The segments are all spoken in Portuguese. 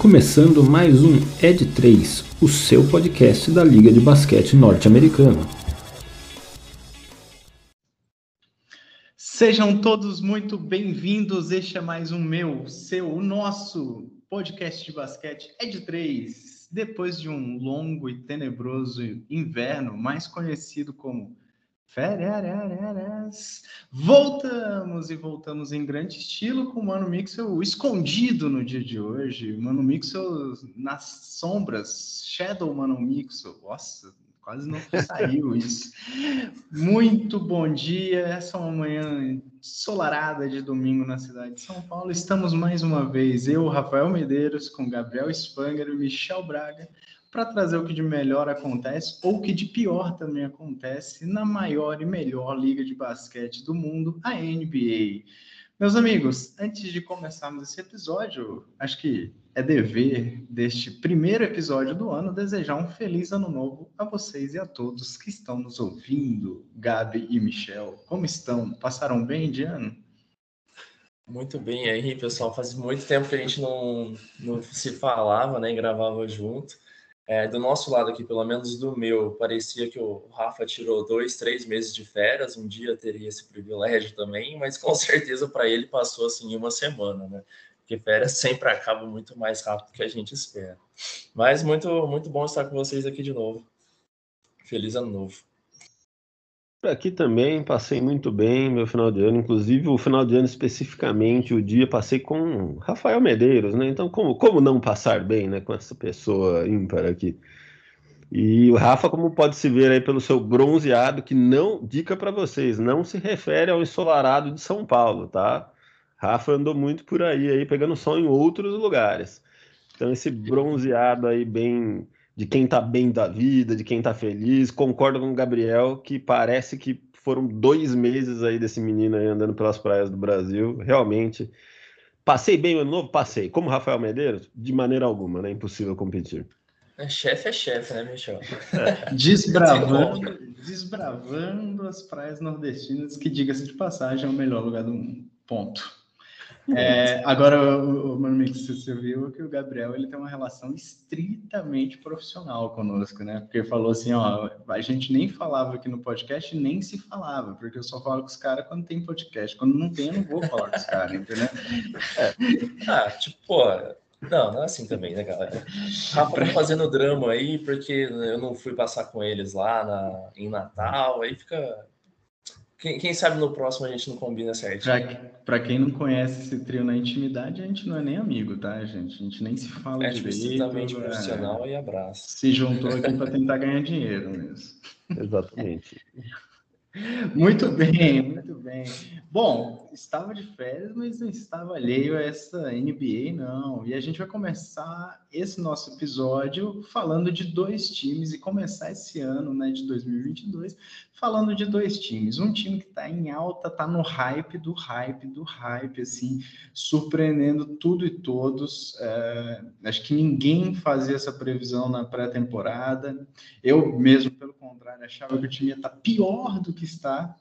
começando mais um Ed 3, o seu podcast da Liga de Basquete Norte-Americana. Sejam todos muito bem-vindos. Este é mais um meu, seu, o nosso podcast de basquete Ed 3. Depois de um longo e tenebroso inverno, mais conhecido como Férias. Voltamos e voltamos em grande estilo com o Mano Mixel escondido no dia de hoje. Mano Mixel nas sombras. Shadow Mano Mixel. Nossa, quase não saiu isso. Muito bom dia. Essa é uma manhã ensolarada de domingo na cidade de São Paulo. Estamos mais uma vez, eu, Rafael Medeiros, com Gabriel Spanger e Michel Braga para trazer o que de melhor acontece ou o que de pior também acontece na maior e melhor liga de basquete do mundo, a NBA. Meus amigos, antes de começarmos esse episódio, acho que é dever deste primeiro episódio do ano desejar um feliz ano novo a vocês e a todos que estão nos ouvindo, Gabi e Michel. Como estão? Passaram bem de ano? Muito bem aí, pessoal. Faz muito tempo que a gente não, não se falava, né, gravava junto. É, do nosso lado aqui, pelo menos do meu, parecia que o Rafa tirou dois, três meses de férias. Um dia teria esse privilégio também, mas com certeza para ele passou assim uma semana, né? Porque férias sempre acabam muito mais rápido que a gente espera. Mas muito, muito bom estar com vocês aqui de novo. Feliz ano novo. Aqui também passei muito bem meu final de ano, inclusive o final de ano especificamente, o dia passei com Rafael Medeiros, né? Então, como, como não passar bem, né, com essa pessoa ímpar aqui? E o Rafa, como pode se ver aí pelo seu bronzeado, que não, dica para vocês, não se refere ao ensolarado de São Paulo, tá? Rafa andou muito por aí, aí pegando sol em outros lugares. Então, esse bronzeado aí bem de quem tá bem da vida, de quem tá feliz. Concordo com o Gabriel que parece que foram dois meses aí desse menino aí andando pelas praias do Brasil. Realmente. Passei bem o ano novo? Passei. Como Rafael Medeiros? De maneira alguma, né? Impossível competir. É, chefe é chefe, né, Michel? Desbravando, desbravando as praias nordestinas, que, diga-se de passagem, é o melhor lugar do mundo. Ponto. É, agora, o, o Mano você viu que o Gabriel ele tem uma relação estritamente profissional conosco, né? Porque falou assim, ó, a gente nem falava aqui no podcast, nem se falava, porque eu só falo com os caras quando tem podcast. Quando não tem, eu não vou falar com os caras, entendeu? É. Ah, tipo, pô, não, não é assim também, né, galera? Rafa tá fazendo drama aí, porque eu não fui passar com eles lá na, em Natal, aí fica quem, quem, sabe no próximo a gente não combina certo. Para quem não conhece esse trio na intimidade, a gente não é nem amigo, tá, gente? A gente nem se fala é, direito. É, profissional e abraço. Se juntou aqui para tentar ganhar dinheiro mesmo. Exatamente. Muito bem, muito bem. Bom, estava de férias, mas não estava alheio a essa NBA, não. E a gente vai começar esse nosso episódio falando de dois times e começar esse ano, né, de 2022, falando de dois times. Um time que está em alta, está no hype do hype do hype, assim, surpreendendo tudo e todos. É, acho que ninguém fazia essa previsão na pré-temporada. Eu mesmo, pelo contrário, achava que o time ia estar tá pior do que está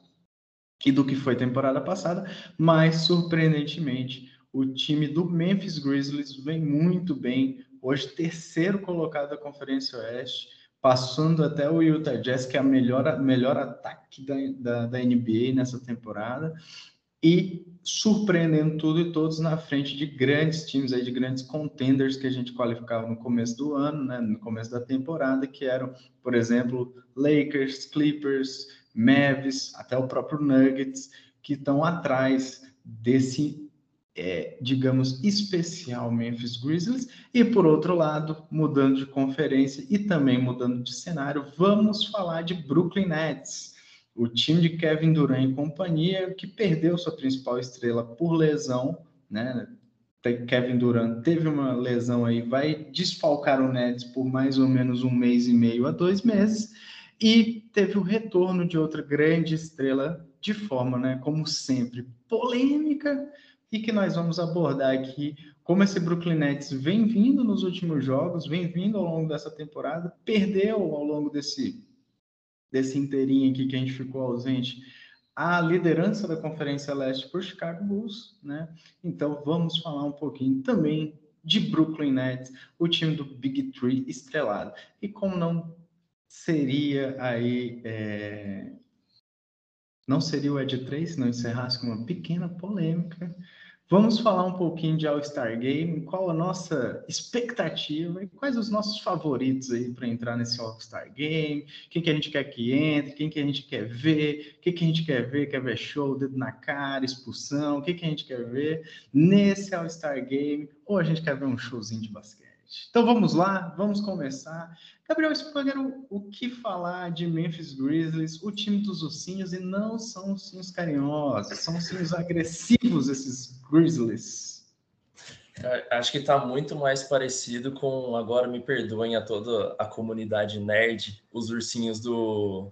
que do que foi temporada passada, mas surpreendentemente o time do Memphis Grizzlies vem muito bem. Hoje, terceiro colocado da Conferência Oeste, passando até o Utah Jazz, que é a melhor, melhor ataque da, da, da NBA nessa temporada, e surpreendendo tudo e todos na frente de grandes times, aí, de grandes contenders que a gente qualificava no começo do ano, né, no começo da temporada, que eram, por exemplo, Lakers, Clippers, Mavs, até o próprio Nuggets, que estão atrás desse, é, digamos, especial Memphis Grizzlies. E por outro lado, mudando de conferência e também mudando de cenário, vamos falar de Brooklyn Nets, o time de Kevin Durant e companhia, que perdeu sua principal estrela por lesão, né? Kevin Durant teve uma lesão aí, vai desfalcar o Nets por mais ou menos um mês e meio a dois meses. E teve o retorno de outra grande estrela de forma, né, como sempre, polêmica e que nós vamos abordar aqui como esse Brooklyn Nets vem vindo nos últimos jogos, vem vindo ao longo dessa temporada, perdeu ao longo desse desse inteirinho aqui que a gente ficou ausente a liderança da Conferência Leste por Chicago Bulls, né? Então vamos falar um pouquinho também de Brooklyn Nets, o time do Big Three estrelado. E como não seria aí. É... Não seria o Ed 3 se não encerrasse com uma pequena polêmica. Vamos falar um pouquinho de All-Star Game, qual a nossa expectativa? E quais os nossos favoritos aí para entrar nesse All-Star Game, quem que a gente quer que entre, quem que a gente quer ver, o que, que a gente quer ver, quer ver show, dedo na cara, expulsão, o que, que a gente quer ver nesse All-Star Game, ou a gente quer ver um showzinho de basquete. Então vamos lá, vamos começar. Gabriel Spugger, o que falar de Memphis Grizzlies, o time dos ursinhos, e não são ursinhos carinhosos, são ursinhos agressivos esses Grizzlies. Acho que está muito mais parecido com, agora me perdoem a toda a comunidade nerd, os ursinhos do,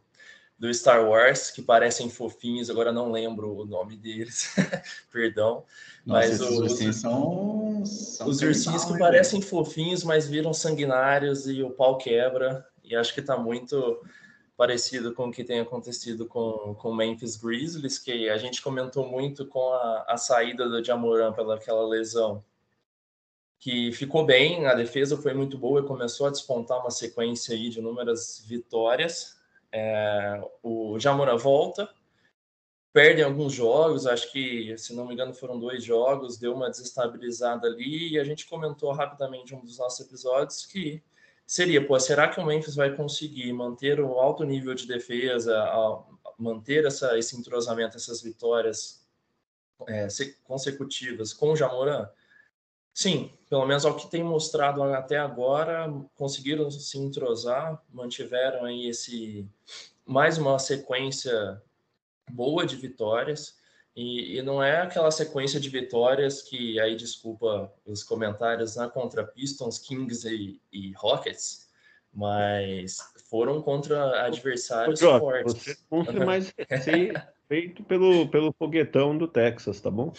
do Star Wars, que parecem fofinhos, agora não lembro o nome deles, perdão. Nossa, mas os ursinhos são, são os ursinhos que parecem fofinhos, mas viram sanguinários e o pau quebra. E acho que está muito parecido com o que tem acontecido com o Memphis Grizzlies, que a gente comentou muito com a, a saída do Jamoran pela aquela lesão, que ficou bem, a defesa foi muito boa e começou a despontar uma sequência aí de inúmeras vitórias. É, o Jamoran volta, perdem alguns jogos, acho que, se não me engano, foram dois jogos, deu uma desestabilizada ali, e a gente comentou rapidamente um dos nossos episódios que seria, pô, será que o Memphis vai conseguir manter o alto nível de defesa, manter essa, esse entrosamento, essas vitórias é, consecutivas com o Jamoran? Sim, pelo menos ao que tem mostrado até agora, conseguiram se entrosar, mantiveram aí esse mais uma sequência boa de vitórias. E, e, não é aquela sequência de vitórias que, aí desculpa os comentários, né, contra Pistons, Kings e, e Rockets, mas foram contra adversários Ô, fortes. Você não mais feito pelo, pelo foguetão do Texas, tá bom?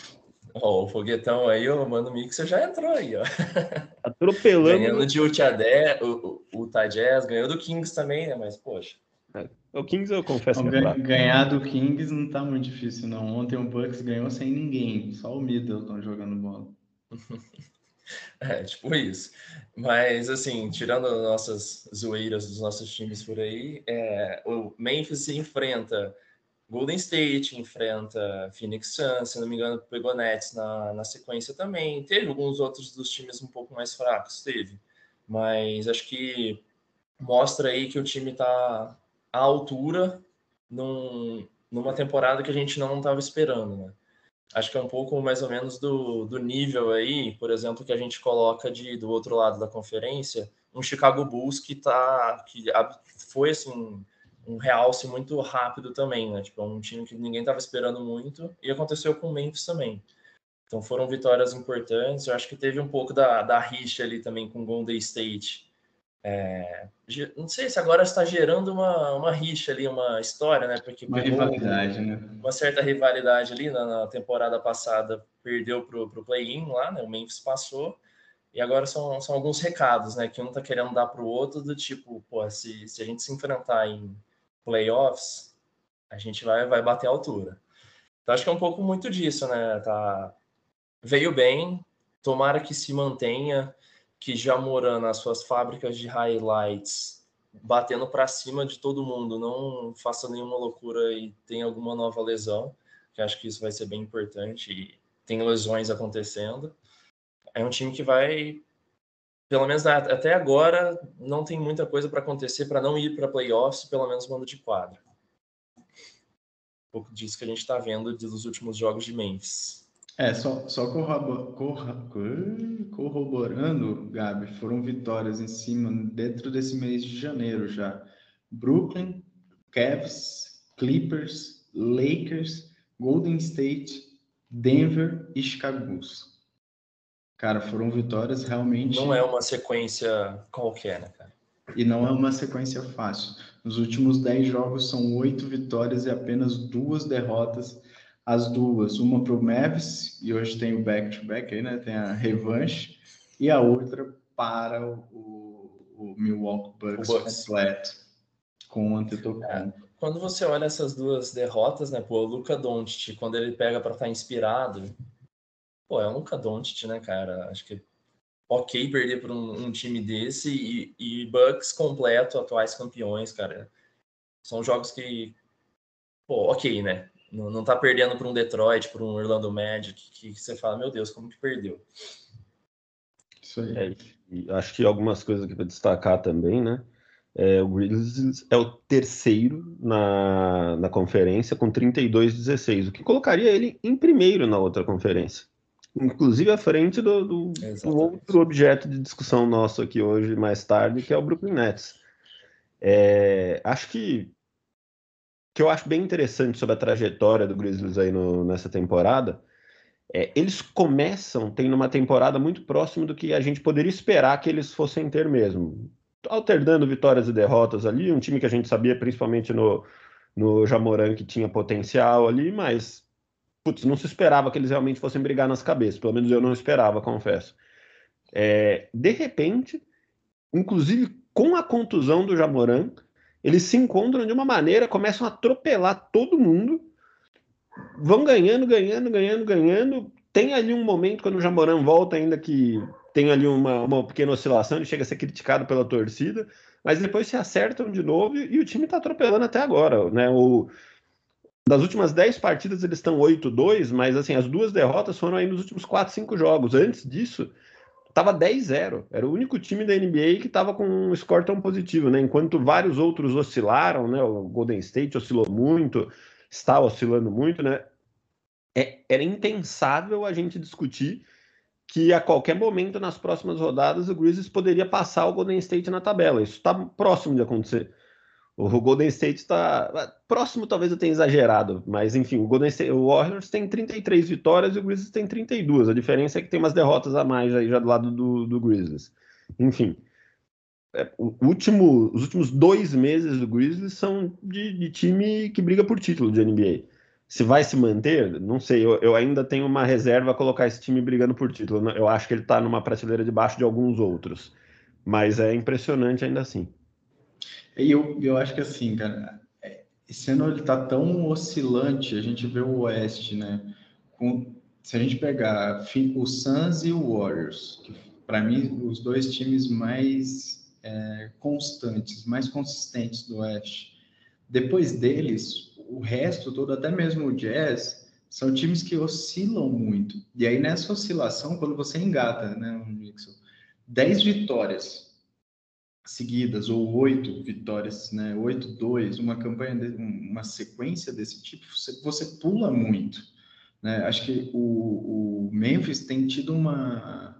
Oh, o foguetão aí, o Mano Mixer já entrou aí, ó. Atropelando. Ganhando de Utah o, o, o Jazz, ganhou do Kings também, né? Mas, poxa. É. O Kings eu confesso que é Ganhar do Kings não tá muito difícil, não. Ontem o Bucks ganhou sem ninguém, só o Middleton jogando bola. É, tipo isso. Mas, assim, tirando nossas zoeiras dos nossos times por aí, é, o Memphis se enfrenta Golden State, enfrenta Phoenix Suns, se não me engano, pegou Nets na, na sequência também. Teve alguns outros dos times um pouco mais fracos, teve. Mas acho que mostra aí que o time tá a altura num, numa temporada que a gente não estava esperando, né? Acho que é um pouco mais ou menos do, do nível aí, por exemplo, que a gente coloca de do outro lado da conferência, um Chicago Bulls que tá que foi assim um realce muito rápido também, né? Tipo, é um time que ninguém estava esperando muito e aconteceu com o Memphis também. Então foram vitórias importantes. Eu acho que teve um pouco da, da rixa ali também com o Golden State, é, não sei se agora está gerando uma, uma rixa ali, uma história, né? Porque uma rivalidade, né? Uma certa rivalidade ali na, na temporada passada, perdeu para o play-in lá, né? O Memphis passou. E agora são, são alguns recados, né? Que um tá querendo dar para o outro, do tipo, pô, se, se a gente se enfrentar em playoffs, a gente vai, vai bater a altura. Então acho que é um pouco muito disso, né? Tá, veio bem, tomara que se mantenha que já morando nas suas fábricas de highlights, batendo para cima de todo mundo, não faça nenhuma loucura e tenha alguma nova lesão, que acho que isso vai ser bem importante e tem lesões acontecendo. É um time que vai, pelo menos até agora, não tem muita coisa para acontecer para não ir para playoffs, pelo menos mando de quadra. Um pouco disso que a gente está vendo dos últimos jogos de Memphis. É, só, só corroborando, Gabi, foram vitórias em cima dentro desse mês de janeiro já. Brooklyn, Cavs, Clippers, Lakers, Golden State, Denver e Chicago Bulls. Cara, foram vitórias realmente. Não é uma sequência qualquer, né, cara? E não é uma sequência fácil. Nos últimos 10 jogos são oito vitórias e apenas duas derrotas as duas, uma para o Mavis, e hoje tem o back-to-back aí, né? Tem a revanche, e a outra para o, o Milwaukee Bucks, o Bucks. completo, com o Antetokounmpo. É. Quando você olha essas duas derrotas, né, pô, o Luca Doncic, quando ele pega para estar tá inspirado, pô, é Luca Doncic, né, cara? Acho que ok perder para um, um, time desse e, e Bucks completo, atuais campeões, cara. São jogos que, pô, ok, né? Não, não tá perdendo para um Detroit, para um Orlando Magic, que, que, você fala, meu Deus, como que perdeu? Isso aí. É, e acho que algumas coisas aqui para destacar também, né? É, o Grizzlies é o terceiro na, na conferência com 32-16, o que colocaria ele em primeiro na outra conferência. Inclusive à frente do, do, do, outro objeto de discussão nosso aqui hoje, mais tarde, que é o Brooklyn Nets. É, acho que que eu acho bem interessante sobre a trajetória do Grizzlies aí no, nessa temporada é, eles começam tendo uma temporada muito próxima do que a gente poderia esperar que eles fossem ter mesmo. Alternando vitórias e derrotas ali, um time que a gente sabia, principalmente no, no Jamoran, que tinha potencial ali, mas putz, não se esperava que eles realmente fossem brigar nas cabeças. Pelo menos eu não esperava, confesso. É, de repente, inclusive com a contusão do Jamoran, eles se encontram de uma maneira, começam a atropelar todo mundo vão ganhando, ganhando, ganhando, ganhando. Tem ali um momento quando o Jamoran volta, ainda que tem ali uma, uma pequena oscilação, ele chega a ser criticado pela torcida, mas depois se acertam de novo e, e o time está atropelando até agora. Né? O, das últimas 10 partidas eles estão 8-2, mas assim, as duas derrotas foram aí nos últimos 4, 5 jogos. Antes disso, estava 10-0. Era o único time da NBA que estava com um score tão positivo, né? Enquanto vários outros oscilaram, né? O Golden State oscilou muito, está oscilando muito, né? É, era impensável a gente discutir que a qualquer momento nas próximas rodadas o Grizzlies poderia passar o Golden State na tabela. Isso está próximo de acontecer. O Golden State está próximo, talvez eu tenha exagerado, mas enfim, o Golden State, o Warriors tem 33 vitórias e o Grizzlies tem 32. A diferença é que tem umas derrotas a mais aí já do lado do, do Grizzlies. Enfim, é, último, os últimos dois meses do Grizzlies são de, de, time que briga por título de NBA. Se vai se manter, não sei. Eu, eu, ainda tenho uma reserva a colocar esse time brigando por título. Eu acho que ele está numa prateleira debaixo de alguns outros. Mas é impressionante ainda assim. E eu, eu acho que assim, cara, é, esse ano ele está tão oscilante. A gente vê o Oeste, né? Com, se a gente pegar o Suns e o Warriors, que para mim os dois times mais é, constantes, mais consistentes do Oeste. Depois deles, o resto todo, até mesmo o Jazz, são times que oscilam muito. E aí nessa oscilação, quando você engata, né, Nixon, 10 vitórias seguidas ou oito vitórias, né, 8-2, uma campanha, de, uma sequência desse tipo, você, você pula muito. Né? Acho que o, o Memphis tem tido uma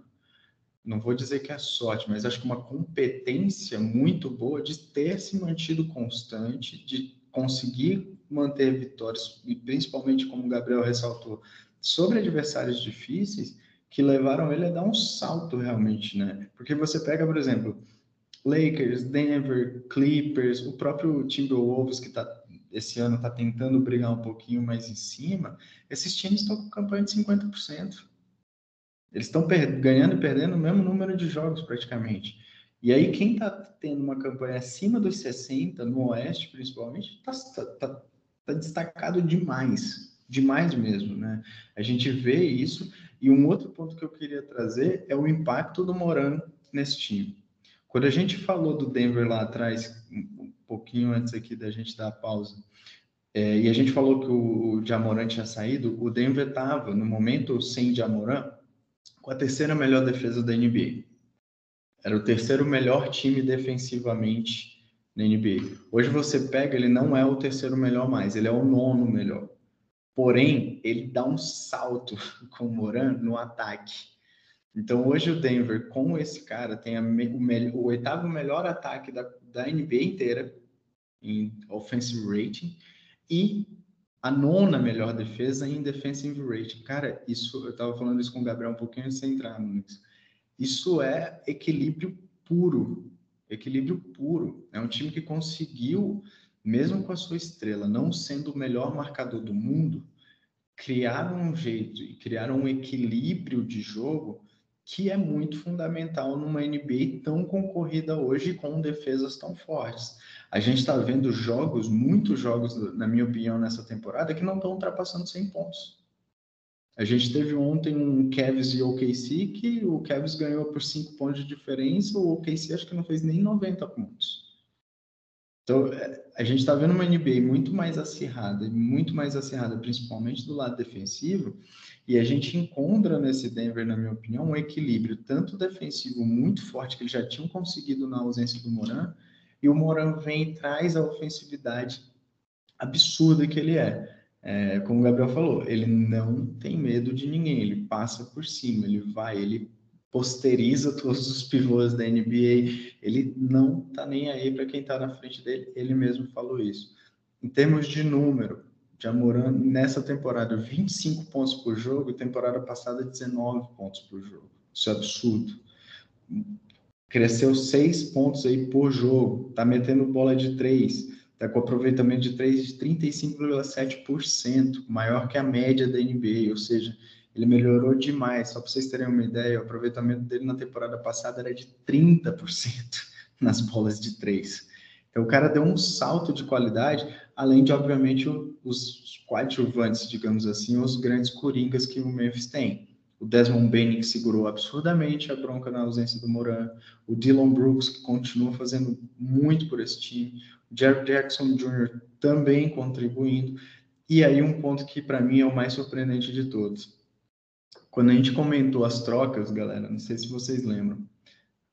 não vou dizer que é sorte, mas acho que uma competência muito boa de ter se mantido constante, de conseguir manter vitórias, e principalmente como o Gabriel ressaltou, sobre adversários difíceis, que levaram ele a dar um salto realmente, né? Porque você pega, por exemplo, Lakers, Denver, Clippers, o próprio Timberwolves que tá esse ano está tentando brigar um pouquinho mais em cima, esses times estão com campanha de 50%. Eles estão ganhando e perdendo o mesmo número de jogos praticamente. E aí, quem está tendo uma campanha acima dos 60, no Oeste principalmente, está tá, tá, tá destacado demais. Demais mesmo, né? A gente vê isso. E um outro ponto que eu queria trazer é o impacto do Moran nesse time. Quando a gente falou do Denver lá atrás, um pouquinho antes aqui da gente dar a pausa, é, e a gente falou que o, Jamoran tinha saído, o Denver estava, no momento sem Jamoran, com a terceira melhor defesa da NBA. Era o terceiro melhor time defensivamente na NBA. Hoje você pega, ele não é o terceiro melhor mais, ele é o nono melhor. Porém, ele dá um salto com o Moran no ataque. Então, hoje o Denver, com esse cara, tem a, o, o, oitavo melhor ataque da, da NBA inteira em offensive rating e a nona melhor defesa em defensive rating. Cara, isso eu estava falando isso com o Gabriel um pouquinho antes de entrar nisso. Isso é equilíbrio puro, equilíbrio puro. É um time que conseguiu, mesmo com a sua estrela não sendo o melhor marcador do mundo, criar um jeito e criar um equilíbrio de jogo que é muito fundamental numa NBA tão concorrida hoje com defesas tão fortes. A gente está vendo jogos, muitos jogos, na minha opinião, nessa temporada, que não estão ultrapassando 100 pontos. A gente teve ontem um Cavs e OKC que o Cavs ganhou por 5 pontos de diferença, o OKC acho que não fez nem 90 pontos. Então, é, a gente está vendo uma NBA muito mais acirrada, muito mais acirrada, principalmente do lado defensivo, e a gente encontra nesse Denver, na minha opinião, um equilíbrio tanto defensivo muito forte, que eles já tinham conseguido na ausência do Moran, e o Moran vem e traz a ofensividade absurda que ele é. é. Como o Gabriel falou, ele não tem medo de ninguém, ele passa por cima, ele vai, ele posteriza todos os pivôs da NBA, ele não tá nem aí para quem está na frente dele, ele mesmo falou isso. Em termos de número, Jamoran nessa temporada 25 pontos por jogo, temporada passada 19 pontos por jogo. Isso é absurdo. Cresceu 6 pontos aí por jogo, tá metendo bola de 3, tá com aproveitamento de 3 de 35,7%, maior que a média da NBA, ou seja, ele melhorou demais. Só para vocês terem uma ideia, o aproveitamento dele na temporada passada era de 30% nas bolas de três. Então, o cara deu um salto de qualidade, além de, obviamente, os coadjuvantes, digamos assim, os grandes coringas que o Memphis tem. O Desmond Bain, que segurou absurdamente a bronca na ausência do Moran. O Dylan Brooks, que continua fazendo muito por esse time. O Jared Jackson Jr. também contribuindo. E aí, um ponto que, para mim, é o mais surpreendente de todos quando a gente comentou as trocas, galera, não sei se vocês lembram,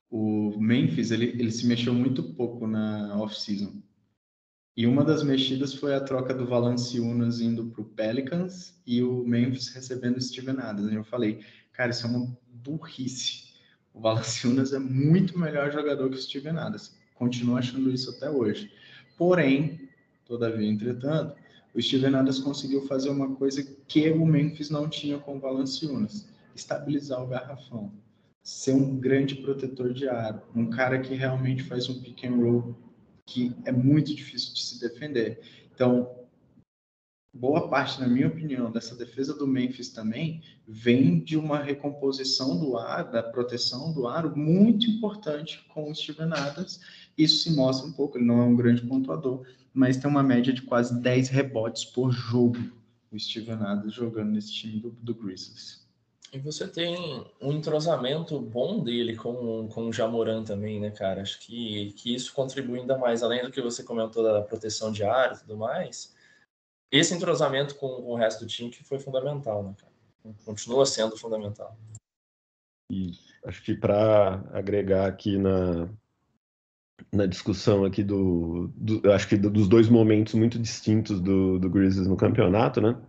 o Memphis ele, ele se mexeu muito pouco na off-season. E uma das mexidas foi a troca do Valanciunas indo para o Pelicans e o Memphis recebendo o Steven Adams. Eu falei, cara, isso é uma burrice. O Valanciunas é muito melhor jogador que o Steven Adams. Continuo achando isso até hoje. Porém, todavia, entretanto, o Steven Adams conseguiu fazer uma coisa que o Memphis não tinha com o Valanciunas, estabilizar o garrafão, ser um grande protetor de aro, um cara que realmente faz um pick and roll que é muito difícil de se defender. Então, boa parte, na minha opinião, dessa defesa do Memphis também vem de uma recomposição do ar, da proteção do aro muito importante com o Steven Adams. Isso se mostra um pouco, ele não é um grande pontuador, mas tem uma média de quase 10 rebotes por jogo, o Steven Adams jogando nesse time do, do Grizzlies. E você tem um entrosamento bom dele com, com o Jamoran também, né, cara? Acho que, que isso contribui ainda mais, além do que você comentou da proteção de área e tudo mais. Esse entrosamento com, com o resto do time que foi fundamental, né, cara? Continua sendo fundamental. E acho que para agregar aqui na, na discussão aqui do, do acho que dos dois momentos muito distintos do, do Grizzlies no campeonato, né?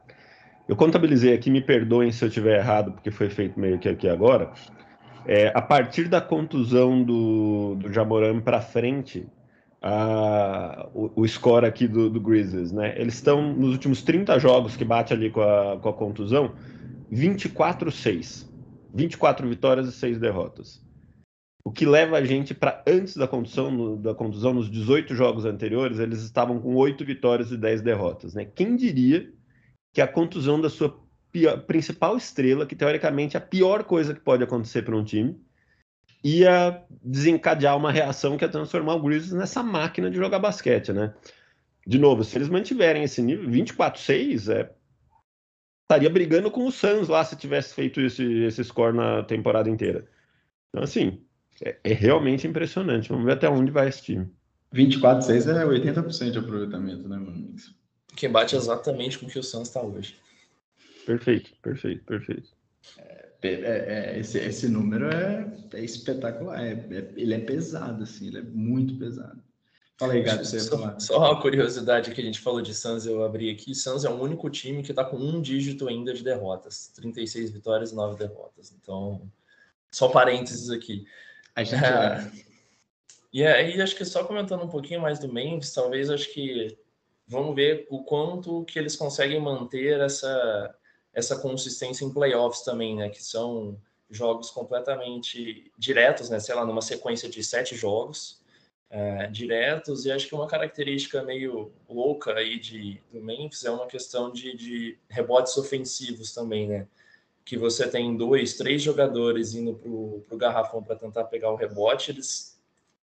Eu contabilizei aqui, me perdoem se eu estiver errado, porque foi feito meio que aqui agora. É, a partir da contusão do, do Jamoran para frente, a, o, o, score aqui do, do Grizzlies, né? Eles estão nos últimos 30 jogos que bate ali com a, com a contusão, 24-6. 24 vitórias e 6 derrotas. O que leva a gente para antes da contusão, no, da contusão, nos 18 jogos anteriores, eles estavam com 8 vitórias e 10 derrotas. Né? Quem diria que a contusão da sua pior, principal estrela, que teoricamente é a pior coisa que pode acontecer para um time, ia desencadear uma reação que ia transformar o Grizzlies nessa máquina de jogar basquete, né? De novo, se eles mantiverem esse nível, 24-6, é, estaria brigando com o Suns lá se tivesse feito esse, esse score na temporada inteira. Então, assim, é, é, realmente impressionante. Vamos ver até onde vai esse time. 24-6 é 80% de aproveitamento, né, mano? Que bate exatamente com o que o Santos está hoje. Perfeito, perfeito, perfeito. É, é, é, esse, esse número é, é espetacular. É, é, ele é pesado, assim, ele é muito pesado. Fala aí, Gato, você só, falar. Só uma curiosidade que a gente falou de Suns, eu abri aqui. Suns é o único time que está com um dígito ainda de derrotas. 36 vitórias e 9 derrotas. Então, só parênteses aqui. A gente é. E aí, acho que só comentando um pouquinho mais do Memphis, talvez acho que vamos ver o quanto que eles conseguem manter essa, essa consistência em playoffs também, né? Que são jogos completamente diretos, né? Sei lá, numa sequência de sete jogos é, diretos. E acho que uma característica meio louca aí de, do Memphis é uma questão de, de rebotes ofensivos também, né? que você tem dois, três jogadores indo para o garrafão para tentar pegar o rebote, eles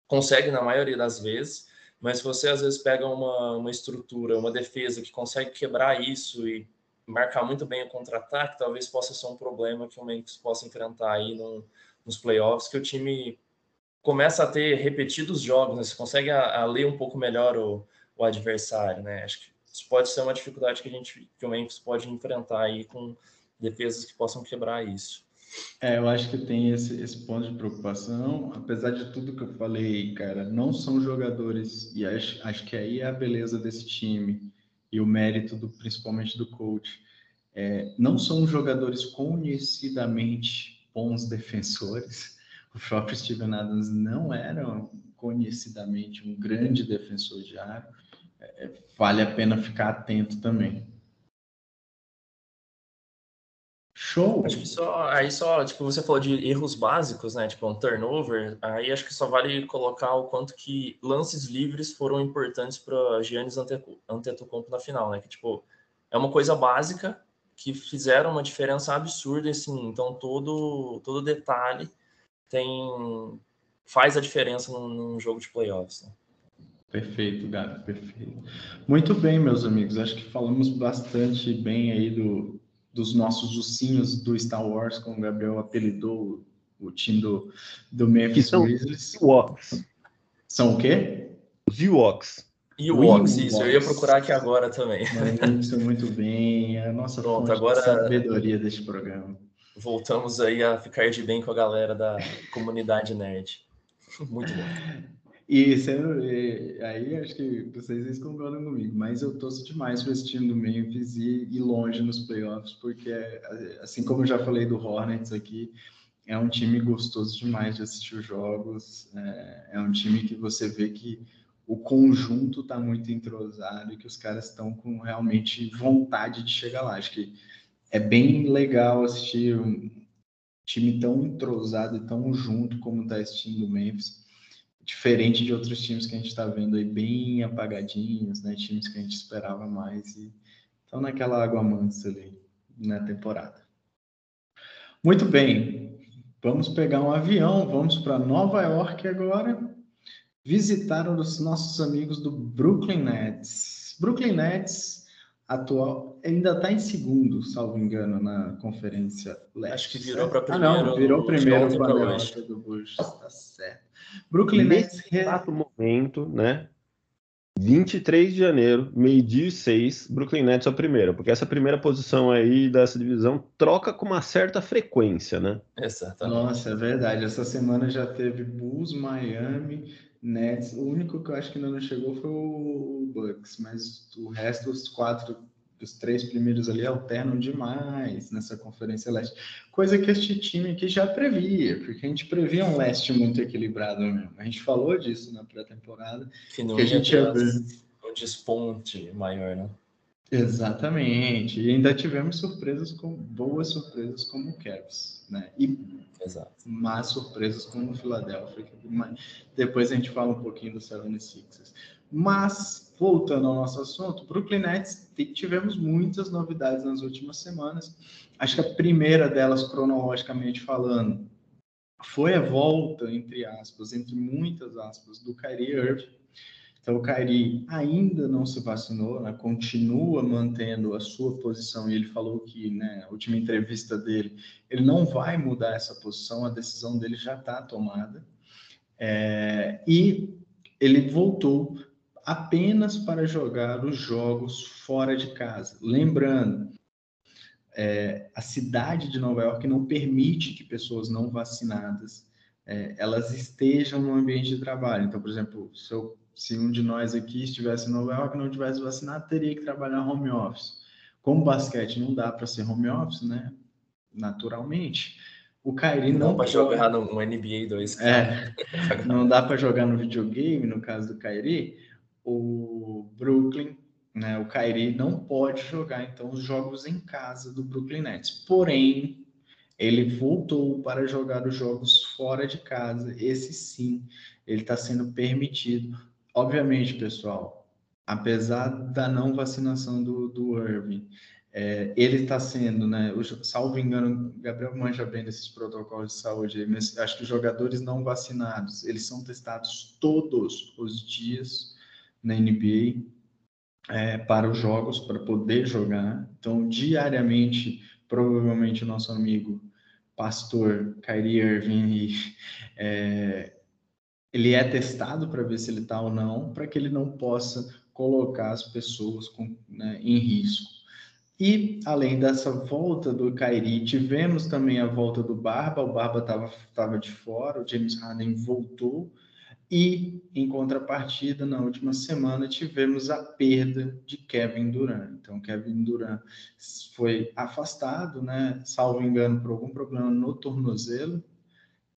conseguem na maioria das vezes, mas se você às vezes pega uma, uma estrutura, uma defesa que consegue quebrar isso e marcar muito bem o contra-ataque, talvez possa ser um problema que o Memphis possa enfrentar aí no, nos playoffs, que o time começa a ter repetidos jogos, né? Você consegue a, a ler um pouco melhor o, o, adversário, né? Acho que isso pode ser uma dificuldade que a gente, que o Memphis pode enfrentar aí com defesas que possam quebrar isso. É, eu acho que tem esse, esse ponto de preocupação, apesar de tudo que eu falei, cara, não são jogadores, e acho, acho que aí é a beleza desse time e o mérito do, principalmente do coach. É, não são jogadores conhecidamente bons defensores. O próprio Steven Adams não era conhecidamente um grande defensor de área. É, vale a pena ficar atento também. Show! Acho que só, aí só, tipo, você falou de erros básicos, né? Tipo, um turnover, aí acho que só vale colocar o quanto que lances livres foram importantes para Giannis Antetokounmpo na final, né? Que, tipo, é uma coisa básica que fizeram uma diferença absurda, assim, então todo, todo detalhe tem faz a diferença num, num jogo de playoffs, né? Perfeito, Gabi, perfeito. Muito bem, meus amigos, acho que falamos bastante bem aí do, dos nossos ursinhos do Star Wars, como o Gabriel apelidou o time do, do Memphis são Grizzlies. Ewoks. São o quê? Os Ewoks. Ewoks, isso. Eu ia procurar aqui agora também. Muito, muito bem. A nossa Pronto, agora... sabedoria deste programa. Voltamos aí a ficar de bem com a galera da comunidade nerd. Muito bom. E aí acho que vocês concordam comigo, mas eu torço demais para esse time do Memphis e ir longe nos playoffs, porque assim como eu já falei do Hornets aqui, é um time gostoso demais de assistir os jogos, é, é um time que você vê que o conjunto está muito entrosado e que os caras estão com realmente vontade de chegar lá. Acho que é bem legal assistir um time tão entrosado e tão junto como está esse time do Memphis diferente de outros times que a gente está vendo aí bem apagadinhos, né? Times que a gente esperava mais e estão naquela água mansa ali na temporada. Muito bem, vamos pegar um avião, vamos para Nova York agora visitar os nossos amigos do Brooklyn Nets. Brooklyn Nets atual ainda está em segundo, salvo engano, na conferência leste. Acho que virou para primeiro. Ah, não, virou primeiro para a do Bush, está certo. Brooklyn Nets. Nesse exato momento, né? 23 de janeiro, meio-dia e seis, Brooklyn Nets é o primeiro, porque essa primeira posição aí dessa divisão troca com uma certa frequência, né? Exatamente. Nossa, é verdade. Essa semana já teve Bulls, Miami, Nets. O único que eu acho que ainda não chegou foi o Bucks, mas o resto, os quatro os três primeiros ali alternam demais nessa Conferência Leste. Coisa que este time aqui já previa, porque a gente previa um leste muito equilibrado mesmo. A gente falou disso na pré-temporada. Que, que a gente ia ver um desponte maior, né? Exatamente. E ainda tivemos surpresas com boas surpresas como o Cavs, né? E Exato. más surpresas como o Philadelphia. Depois a gente fala um pouquinho do 76ers. Mas, voltando ao nosso assunto, Brooklyn Nets tivemos muitas novidades nas últimas semanas. Acho que a primeira delas, cronologicamente falando, foi a volta, entre aspas, entre muitas aspas, do Kyrie Irving. Então, o Kyrie ainda não se vacinou, né? continua mantendo a sua posição, e ele falou que, né, na última entrevista dele, ele não vai mudar essa posição, a decisão dele já está tomada. É, e ele voltou apenas para jogar os jogos fora de casa. Lembrando, é, a cidade de Nova York não permite que pessoas não vacinadas é, elas estejam no ambiente de trabalho. Então, por exemplo, se, eu, se, um de nós aqui estivesse em Nova York e não tivesse vacinado, teria que trabalhar home office. Como basquete não dá para ser home office, né? Naturalmente. O Kairi não, não para jogar no, no NBA 2. É, não dá para jogar no videogame, no caso do Kairi o Brooklyn, né, o Kyrie não pode jogar então os jogos em casa do Brooklyn Nets. Porém, ele voltou para jogar os jogos fora de casa. Esse sim, ele está sendo permitido. Obviamente, pessoal, apesar da não vacinação do, do Irving, é, ele está sendo, né? Salvo engano, Gabriel manja bem desses protocolos de saúde, mas acho que os jogadores não vacinados, eles são testados todos os dias na NBA. é, para os jogos, para poder jogar. Então, diariamente, provavelmente o nosso amigo pastor Kyrie Irving, é, ele é testado para ver se ele está ou não, para que ele não possa colocar as pessoas com, né, em risco. E além dessa volta do Kairi, tivemos também a volta do Barba. O Barba estava de fora, o James Harden voltou. E em contrapartida, na última semana, tivemos a perda de Kevin Durant. Então, Kevin Durant foi afastado, né? Salvo engano, por algum problema no tornozelo.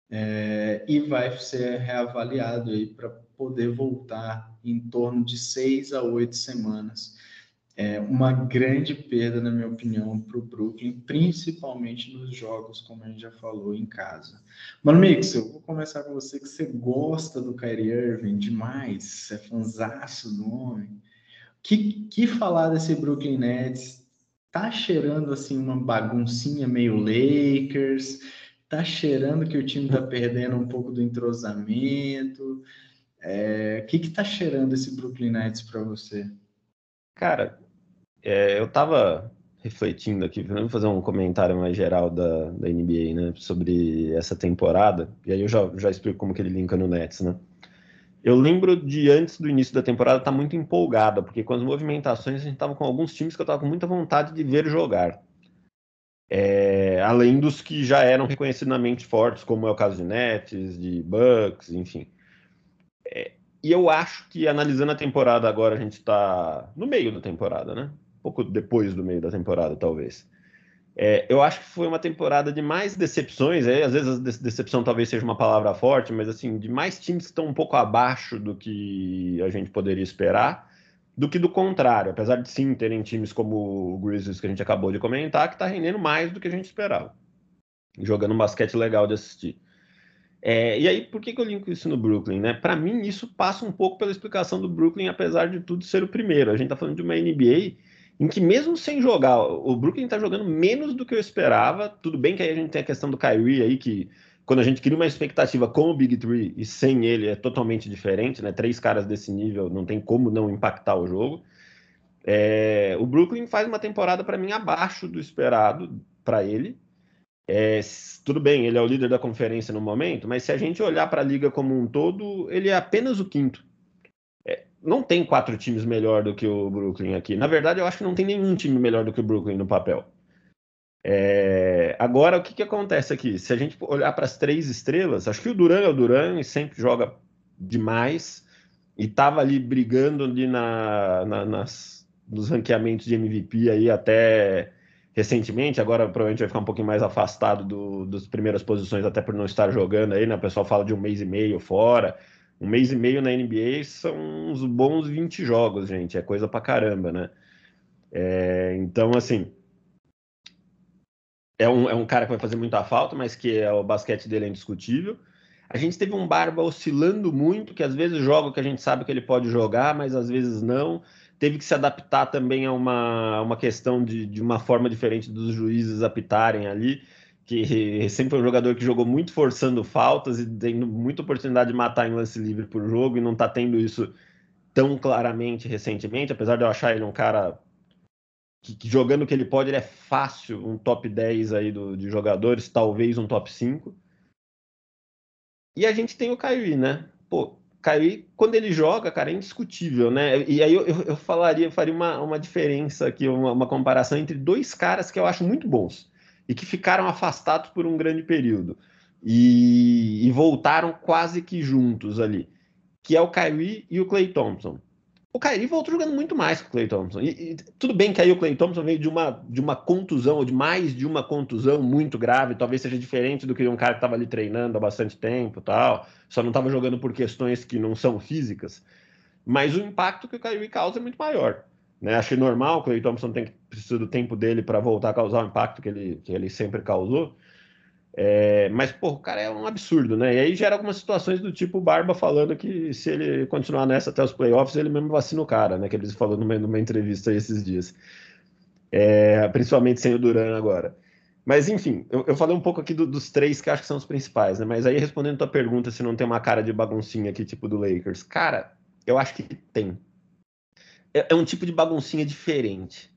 É, e vai ser reavaliado aí para poder voltar em torno de seis a oito semanas é uma grande perda, na minha opinião, para o Brooklyn, principalmente nos jogos, como a gente já falou, em casa. Mano, Mix, eu vou começar com você, que você gosta do Kyrie Irving demais, é fanzaço do homem. Que, que falar desse Brooklyn Nets? Tá cheirando, assim, uma baguncinha meio Lakers, tá cheirando que o time tá perdendo um pouco do entrosamento. É, o que que tá cheirando esse Brooklyn Nets para você? Cara, é, eu estava refletindo aqui, vamos fazer um comentário mais geral da, da NBA, né, sobre essa temporada, e aí eu já, já explico como que ele linka no Nets, né. Eu lembro de antes do início da temporada estar tá muito empolgada, porque com as movimentações a gente estava com alguns times que eu estava com muita vontade de ver jogar. É, além dos que já eram reconhecidamente fortes, como é o caso de Nets, de Bucks, enfim. É, e eu acho que analisando a temporada agora, a gente está no meio da temporada, né? Pouco depois do meio da temporada, talvez. É, eu acho que foi uma temporada de mais decepções, é, às vezes decepção talvez seja uma palavra forte, mas assim, de mais times que estão um pouco abaixo do que a gente poderia esperar, do que do contrário, apesar de sim terem times como o Grizzlies que a gente acabou de comentar, que está rendendo mais do que a gente esperava. Jogando um basquete legal de assistir. É, e aí, por que, que eu linko isso no Brooklyn? Né? Para mim, isso passa um pouco pela explicação do Brooklyn, apesar de tudo ser o primeiro. A gente está falando de uma NBA em que mesmo sem jogar, o Brooklyn está jogando menos do que eu esperava. Tudo bem que aí a gente tem a questão do Kyrie aí, que quando a gente cria uma expectativa com o Big Three e sem ele é totalmente diferente, né? Três caras desse nível não tem como não impactar o jogo. É, o Brooklyn faz uma temporada para mim abaixo do esperado para ele. É, tudo bem, ele é o líder da conferência no momento, mas se a gente olhar para a liga como um todo, ele é apenas o quinto não tem quatro times melhor do que o Brooklyn aqui. Na verdade, eu acho que não tem nenhum time melhor do que o Brooklyn no papel. É... Agora, o que, que acontece aqui? Se a gente olhar para as três estrelas, acho que o Duran é o Duran e sempre joga demais e estava ali brigando ali na, na, nas, nos ranqueamentos de MVP aí até recentemente. Agora, provavelmente vai ficar um pouquinho mais afastado do, das primeiras posições, até por não estar jogando aí, né? O pessoal fala de um mês e meio fora um mês e meio na NBA são uns bons 20 jogos, gente. É coisa pra caramba, né? É, então, assim. É um, é um cara que vai fazer muita falta, mas que é, o basquete dele é indiscutível. A gente teve um Barba oscilando muito, que às vezes joga o que a gente sabe que ele pode jogar, mas às vezes não. Teve que se adaptar também a uma, uma questão de, de uma forma diferente dos juízes apitarem ali que sempre foi um jogador que jogou muito forçando faltas e tendo muita oportunidade de matar em lance livre por jogo e não está tendo isso tão claramente recentemente, apesar de eu achar ele um cara que, que, jogando o que ele pode, ele é fácil, um top 10 aí do, de jogadores, talvez um top 5. E a gente tem o Kyrie, né? Pô, Kyrie, quando ele joga, cara, é indiscutível, né? E aí eu, eu, eu falaria, faria uma, uma diferença aqui, uma, uma comparação entre dois caras que eu acho muito bons e que ficaram afastados por um grande período e, e voltaram quase que juntos ali, que é o Kyrie e o Clay Thompson. O Kyrie voltou jogando muito mais que o Clay Thompson. E, e, tudo bem que aí o Clay Thompson veio de uma, de uma contusão, ou de mais de uma contusão muito grave, talvez seja diferente do que um cara que estava ali treinando há bastante tempo tal, só não estava jogando por questões que não são físicas. Mas o impacto que o Kyrie causa é muito maior. Né? Achei normal, o Clay Thompson tem que precisar do tempo dele para voltar a causar o impacto que ele, que ele sempre causou. É, mas, pô, o cara é um absurdo, né? E aí gera algumas situações do tipo Barba falando que se ele continuar nessa até os playoffs, ele mesmo vacina o cara, né? Que eles falou numa, numa entrevista esses dias. É, principalmente sem o Duran agora. Mas, enfim, eu, eu falei um pouco aqui do, dos três que acho que são os principais, né? Mas aí, respondendo tua pergunta, se não tem uma cara de baguncinha aqui, tipo do Lakers. Cara, eu acho que tem. É, é um tipo de baguncinha diferente.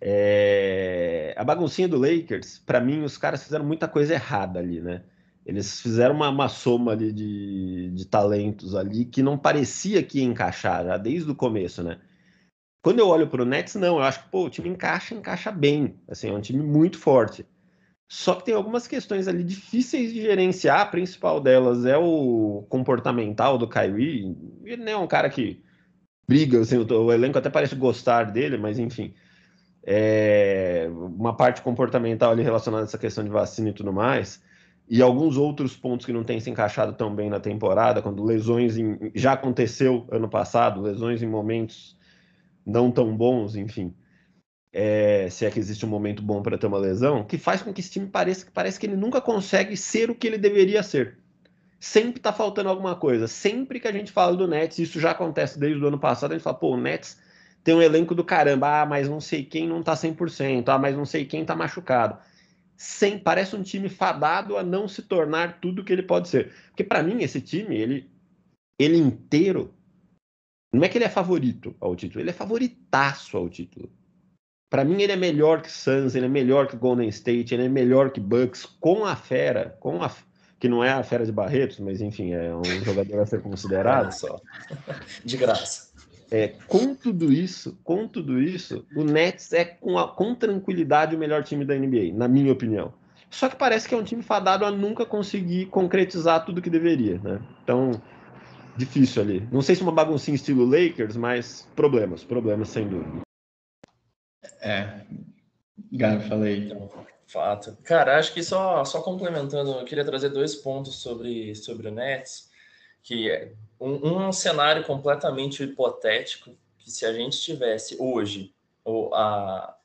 É... A baguncinha do Lakers, para mim, os caras fizeram muita coisa errada ali, né? Eles fizeram uma, uma soma de, de talentos ali que não parecia que ia encaixar já desde o começo, né? Quando eu olho para o Nets, não, eu acho que pô, o time encaixa, encaixa bem. Assim, é um time muito forte. Só que tem algumas questões ali difíceis de gerenciar. A principal delas é o comportamental do Kyrie. Ele não é um cara que briga, assim, o, elenco até parece gostar dele, mas enfim. É, uma parte comportamental ali relacionada a essa questão de vacina e tudo mais e alguns outros pontos que não têm se encaixado tão bem na temporada, quando lesões em, já aconteceu ano passado, lesões em momentos não tão bons, enfim. É, se é que existe um momento bom para ter uma lesão, que faz com que esse time pareça, parece que ele nunca consegue ser o que ele deveria ser. Sempre está faltando alguma coisa. Sempre que a gente fala do Nets, isso já acontece desde o ano passado, a gente fala, pô, o Nets tem um elenco do caramba, ah, mas não sei quem não está 100%, ah, mas não sei quem está machucado sem parece um time fadado a não se tornar tudo que ele pode ser. Porque para mim esse time, ele ele inteiro não é que ele é favorito ao título, ele é favoritaço ao título. Para mim ele é melhor que Suns, ele é melhor que Golden State, ele é melhor que Bucks com a fera, com a que não é a fera de Barretos, mas enfim, é um jogador a ser considerado. só. De graça. É, com tudo isso, com tudo isso, o Nets é com, a, com tranquilidade o melhor time da NBA, na minha opinião. Só que parece que é um time fadado a nunca conseguir concretizar tudo que deveria, né? Então, difícil ali. Não sei se uma baguncinha estilo Lakers, mas problemas, problemas sem dúvida. É, Gabi, falei. Então, fato. Cara, acho que só, só complementando, eu queria trazer dois pontos sobre, sobre o Nets, que é um, um cenário completamente hipotético que se a gente tivesse hoje ou a,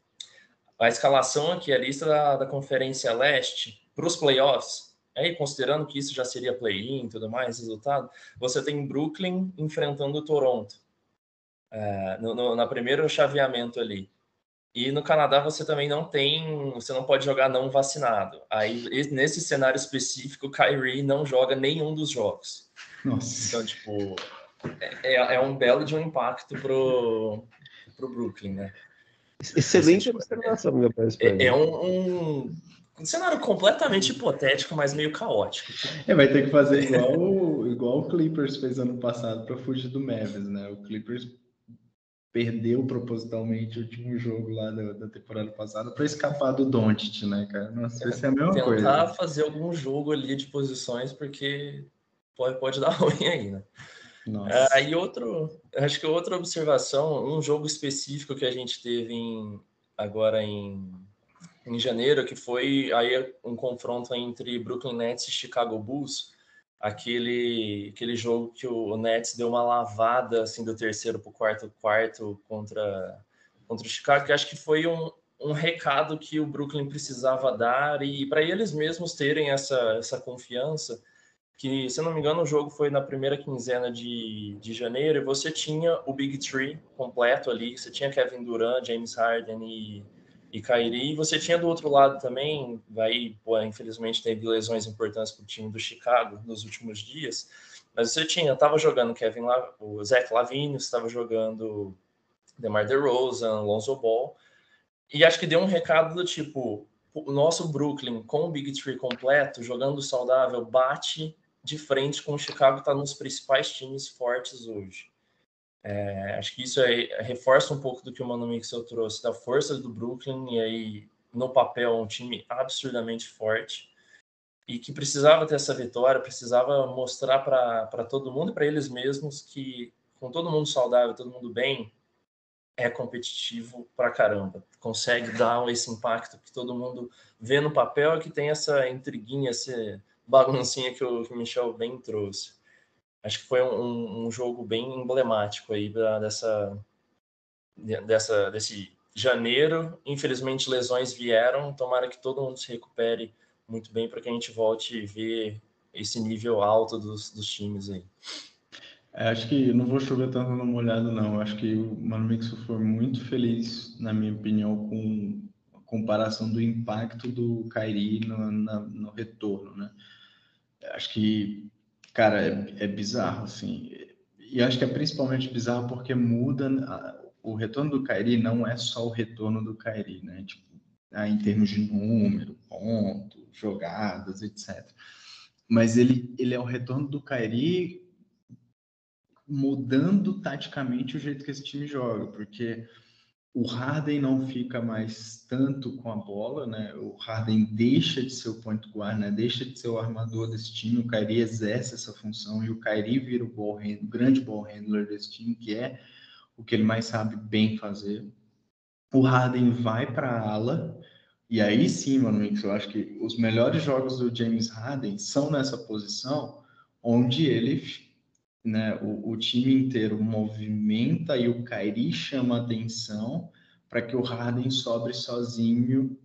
a escalação aqui, a lista da, da Conferência Leste para os playoffs, aí considerando que isso já seria play-in e tudo mais, resultado, você tem Brooklyn enfrentando Toronto é, no, no, na primeiro chaveamento ali. E no Canadá você também não tem, você não pode jogar não vacinado. Aí nesse cenário específico, o Kyrie não joga nenhum dos jogos. Nossa. Então, tipo, é, é, é um belo de um impacto pro, pro Brooklyn, né? Excelente assim, observação, meu pai. É, é um, um, um, cenário completamente hipotético, mas meio caótico. É, vai ter que fazer igual, igual o Clippers fez ano passado para fugir do Mavis, né? O Clippers perdeu propositalmente o último jogo lá da, da temporada passada para escapar do Doncic, né, cara? Nossa, vai ser a mesma Tentar coisa. Tentar fazer algum jogo ali de posições, porque pode, pode dar ruim aí, né? Aí outro, acho que outra observação, um jogo específico que a gente teve em, agora em, em janeiro, que foi aí um confronto entre Brooklyn Nets e Chicago Bulls, aquele, aquele jogo que o Nets deu uma lavada assim do terceiro para o quarto quarto contra, contra o Chicago, que acho que foi um, um recado que o Brooklyn precisava dar. E para eles mesmos terem essa, essa confiança que, se não me engano, o jogo foi na primeira quinzena de, de janeiro, e você tinha o Big Three completo ali, você tinha Kevin Durant, James Harden e, e Kyrie, e você tinha do outro lado também, vai, infelizmente teve lesões importantes para o time do Chicago nos últimos dias, mas você tinha, estava jogando Kevin, La, o Zach Lavine, estava jogando DeMar DeRozan, Lonzo Ball, e acho que deu um recado do tipo, o nosso Brooklyn com o Big Three completo, jogando saudável, bate de frente com o Chicago está nos principais times fortes hoje. É, acho que isso aí reforça um pouco do que o Mano Mixel trouxe, da força do Brooklyn, e aí no papel um time absurdamente forte, e que precisava ter essa vitória, precisava mostrar para todo mundo e para eles mesmos que com todo mundo saudável, todo mundo bem, é competitivo pra caramba. Consegue dar esse impacto que todo mundo vê no papel, que tem essa intriguinha, esse baguncinha que o Michel bem trouxe. Acho que foi um, um jogo bem emblemático aí da, dessa, dessa, desse janeiro. Infelizmente, lesões vieram. Tomara que todo mundo se recupere muito bem para que a gente volte a ver esse nível alto dos, dos times aí. É, acho que não vou chover tanto no molhado, não. Acho que o Mano Mixo foi muito feliz, na minha opinião, com a comparação do impacto do Kairi no, na, no retorno, né? acho que, cara, é, é bizarro, assim. E acho que é principalmente bizarro porque muda o retorno do Kairi não é só o retorno do Kairi, né? Tipo, ah, em termos de número, ponto, jogadas, etc. Mas ele, ele é o retorno do Kairi mudando taticamente o jeito que esse time joga, porque o Harden não fica mais tanto com a bola, né? O Harden deixa de ser o point guard, né? Deixa de ser o armador desse time. O Kyrie exerce essa função e o Kyrie vira o, ball hand, o grande ball handler desse time, que é o que ele mais sabe bem fazer. O Harden vai para a ala e aí sim, mano, eu acho que os melhores jogos do James Harden são nessa posição onde ele né, o, o, time inteiro movimenta e o Kairi chama atenção para que o Harden sobre sozinho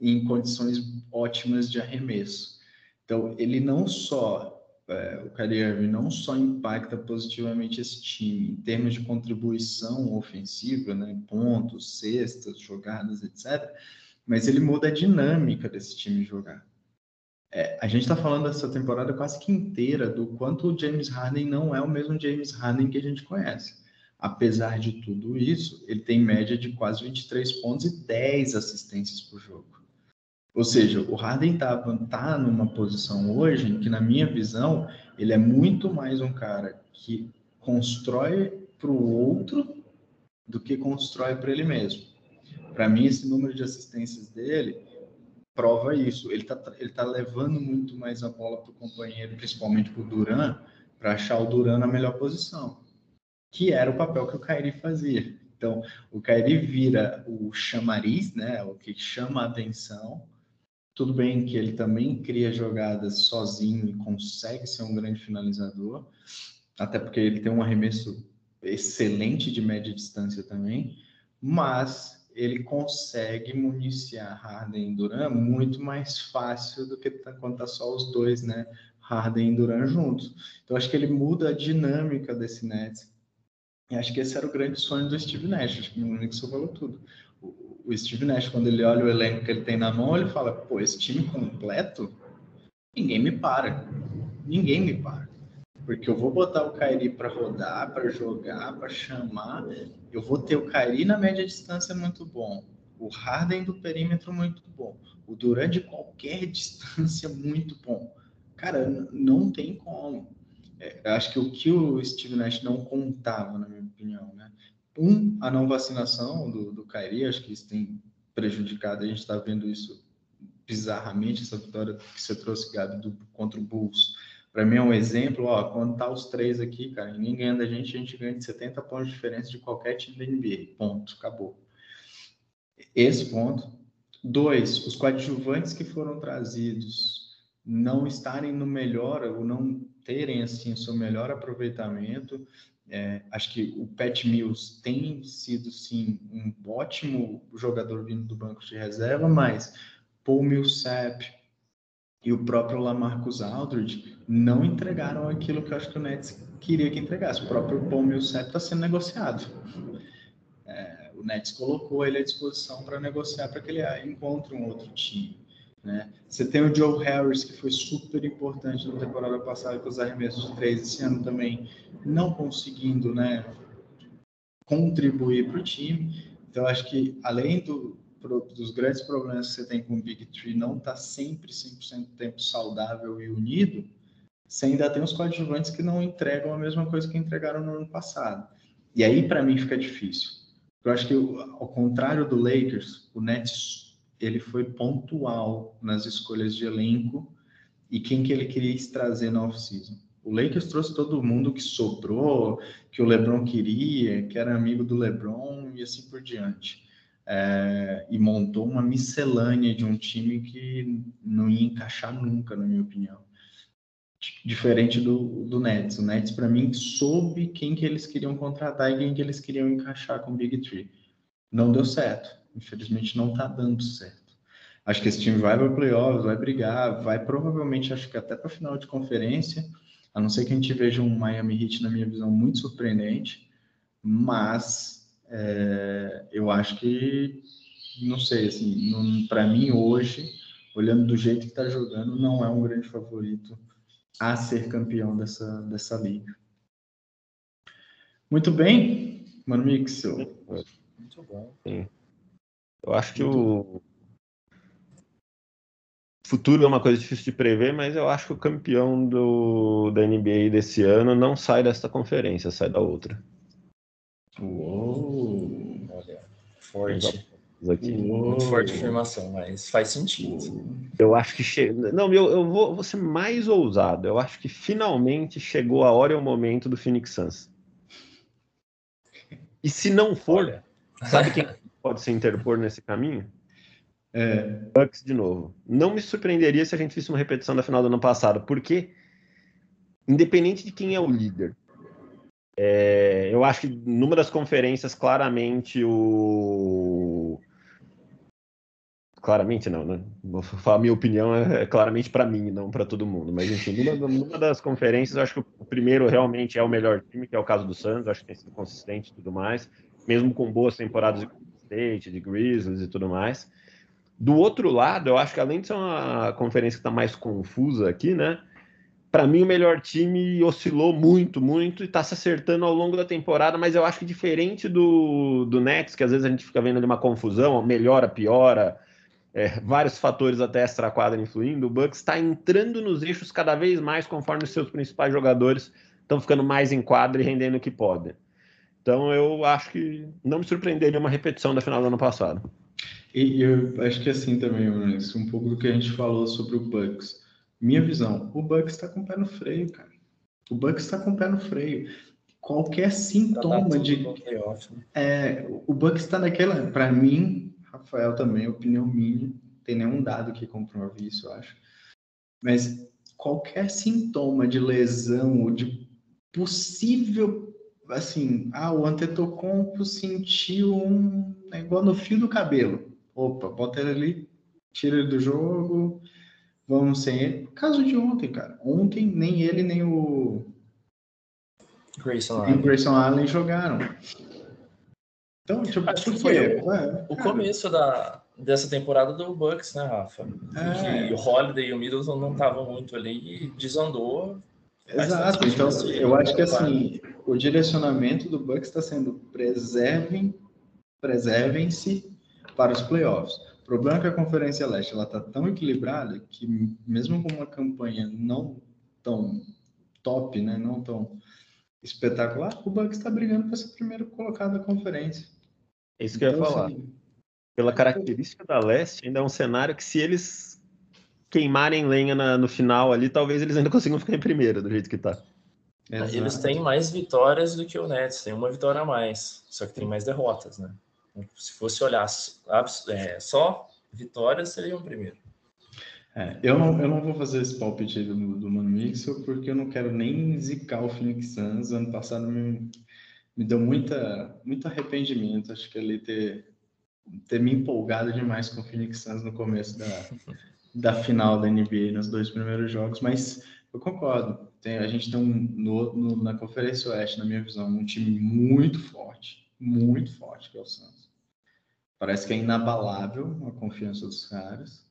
em condições ótimas de arremesso. Então, ele não só, é, o Kyrie Irving não só impacta positivamente esse time em termos de contribuição ofensiva, né, pontos, cestas, jogadas, etc., mas ele muda a dinâmica desse time jogar. É, a gente está falando dessa temporada quase que inteira do quanto o James Harden não é o mesmo James Harden que a gente conhece. Apesar de tudo isso, ele tem média de quase 23 pontos e 10 assistências por jogo. Ou seja, o Harden está tá numa posição hoje que, na minha visão, ele é muito mais um cara que constrói para o outro do que constrói para ele mesmo. Para mim, esse número de assistências dele prova isso. Ele está ele tá levando muito mais a bola para o companheiro, principalmente para o Duran, para achar o Duran na melhor posição, que era o papel que o Kairi fazia. Então, o Kairi vira o chamariz, né, o que chama a atenção. Tudo bem que ele também cria jogadas sozinho e consegue ser um grande finalizador, até porque ele tem um arremesso excelente de média distância também, mas ele consegue municiar Harden e Duran muito mais fácil do que tá, quando tá só os dois, né? Harden e Duran juntos. Então acho que ele muda a dinâmica desse Nets. E acho que esse era o grande sonho do Steve Nash. Acho que o Nixon falou tudo. O, o Steve Nash, quando ele olha o elenco que ele tem na mão, ele fala: pô, esse time completo, ninguém me para. Ninguém me para porque eu vou botar o Kairi para rodar, para jogar, para chamar. Eu vou ter o Kairi na média distância muito bom, o Harden do perímetro muito bom, o Durant de qualquer distância muito bom. Cara, não tem como. É, acho que o que o Steve Nash não contava, na minha opinião, né? Um, a não vacinação do, do Kairi, acho que isso tem prejudicado, a gente está vendo isso bizarramente, essa vitória que você trouxe, Gabi, do, contra o Bulls para mim é um exemplo, ó, quando tá os três aqui, cara, ninguém ganha da gente, a gente ganha de 70 pontos de diferença de qualquer time da NBA. Ponto, acabou. Esse ponto. Dois, os coadjuvantes que foram trazidos não estarem no melhor, ou não terem, assim, o seu melhor aproveitamento. É, acho que o Pat Mills tem sido, sim, um ótimo jogador vindo do banco de reserva, mas Paul Millsap, e o próprio Lamarcus Aldridge não entregaram aquilo que eu acho que o Nets queria que entregasse. O próprio Paul Millsap está sendo negociado. É, o Nets colocou ele à disposição para negociar para que ele encontre um outro time. Né? Você tem o Joe Harris, que foi super importante na temporada passada com os arremessos de três, esse ano também não conseguindo né, contribuir para o time. Então, acho que além do, dos grandes problemas que você tem com o Big Tree não está sempre 100% do tempo saudável e unido, você ainda tem os coadjuvantes que não entregam a mesma coisa que entregaram no ano passado. E aí, para mim, fica difícil. Eu acho que, ao contrário do Lakers, o Nets ele foi pontual nas escolhas de elenco e quem que ele queria trazer na off-season. O Lakers trouxe todo mundo que sobrou, que o LeBron queria, que era amigo do LeBron e assim por diante é, e montou uma miscelânea de um time que não ia encaixar nunca, na minha opinião. Diferente do, do Nets. O Nets, para mim, soube quem que eles queriam contratar e quem que eles queriam encaixar com o Big Tree. Não deu certo. Infelizmente, não está dando certo. Acho que esse time vai para playoffs, vai brigar, vai provavelmente, acho que até para final de conferência, a não ser que a gente veja um Miami Heat, na minha visão, muito surpreendente, mas é, eu acho que, não sei, assim, para mim hoje, olhando do jeito que está jogando, não é um grande favorito a ser campeão dessa, dessa liga. Muito bem, Mano Mixel. Muito bom. Sim. Eu acho que o futuro é uma coisa difícil de prever, mas eu acho que o campeão do, da NBA desse ano não sai desta conferência, sai da outra. Uou! Forte. Aqui. Muito forte afirmação, mas faz sentido. Eu acho que chega. Não, eu, eu vou, vou ser mais ousado. Eu acho que finalmente chegou a hora e o momento do Phoenix Suns. E se não for, Olha. sabe quem pode se interpor nesse caminho? É, Bucks de novo. Não me surpreenderia se a gente visse uma repetição da final do ano passado, porque, independente de quem é o líder, é, eu acho que numa das conferências, claramente o. Claramente não, né? Vou falar minha opinião, é, é claramente para mim, não para todo mundo. Mas, enfim, numa, numa, das conferências, acho que o primeiro realmente é o melhor time, que é o caso do Suns, acho que tem sido consistente e tudo mais, mesmo com boas temporadas de State, de Grizzlies e tudo mais. Do outro lado, eu acho que além de ser uma conferência que está mais confusa aqui, né? Para mim, o melhor time oscilou muito, muito e está se acertando ao longo da temporada, mas eu acho que diferente do, do Nets, que às vezes a gente fica vendo ali uma confusão, melhora, piora, é, vários fatores até extra-quadra influindo, o Bucks está entrando nos eixos cada vez mais conforme os seus principais jogadores estão ficando mais em quadra e rendendo o que podem. Então eu acho que não me surpreenderia uma repetição da final do ano passado. E eu acho que assim também, Brunis, um pouco do que a gente falou sobre o Bucks. Minha visão, o Bucks está com o pé no freio, cara. O Bucks está com o pé no freio. Qualquer sintoma de. Playoff, né? É, o Bucks está naquela. Para mim, Rafael também, opinião minha, tem nenhum dado que comprove isso, eu acho. Mas qualquer sintoma de lesão ou de possível. Assim, ah, o Antetokounmpo sentiu um. É igual no fio do cabelo opa, bota ele ali, tira ele do jogo, vamos sem ele. Caso de ontem, cara. Ontem nem ele nem o, Grayson nem Allen. Grayson Allen jogaram. Então, tipo, Acho que foi o- Ué, O começo da, dessa temporada do Bucks, né, Rafa? É. Que o Holiday e o Middleton não estavam muito ali e desandou. Exato. Faz Então, sentido, eu acho que assim, o direcionamento do Bucks está sendo preservem, preservem-se para os playoffs. O problema é que a Conferência Leste ela está tão equilibrada que mesmo com uma campanha não tão top, né, não tão espetacular, o Bucks está brigando para ser o primeiro colocado da conferência. É isso que eu ia Então, falar. assim, Pela característica da Leste, ainda é um cenário que se eles queimarem lenha na- no final ali, talvez eles ainda consigam ficar em primeiro, do jeito que tá. Eles exato. têm mais vitórias do que o Nets, tem uma vitória a mais, só que tem mais derrotas, né? Se fosse olhar é, só vitórias, seriam o primeiro. É, eu, não, eu não vou fazer esse palpite do, do Mano Mixel, porque eu não quero nem zicar o Phoenix Suns. Ano passado me, me deu muita, muito arrependimento. Acho que ele ter, ter me empolgado demais com o Phoenix Suns no começo da, da final da NBA, nos dois primeiros jogos. Mas eu concordo. Tem, a gente tem um, no, no- na Conferência Oeste, na minha visão, um time muito forte, muito forte, que é o Suns. Parece que é inabalável a confiança dos caras.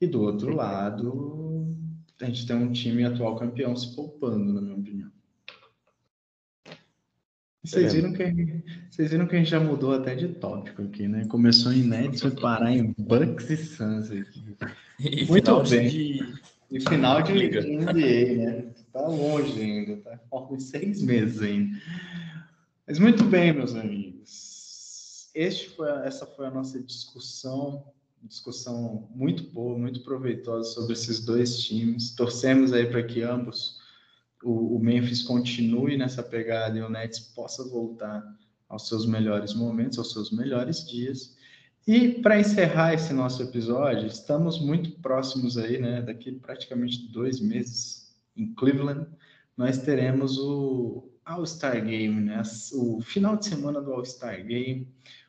E do outro lado, a gente tem um time atual campeão se poupando, na minha opinião. Vocês viram, que, vocês viram que a gente já mudou até de tópico aqui, né? Começou em Nets, foi parar em Bucks e Suns aqui. E Muito bem. de E final de Liga. NBA, né? Tá longe ainda, tá? Faltam seis meses ainda. Mas muito bem, meus amigos. Este foi, essa foi a nossa discussão, discussão muito boa, muito proveitosa sobre esses dois times. Torcemos aí para que ambos, o, o Memphis continue nessa pegada e o Nets possa voltar aos seus melhores momentos, aos seus melhores dias. E para encerrar esse nosso episódio, estamos muito próximos aí, né? Daqui praticamente dois meses em Cleveland, nós teremos o All-Star Game, né? O final de semana do All-Star Game,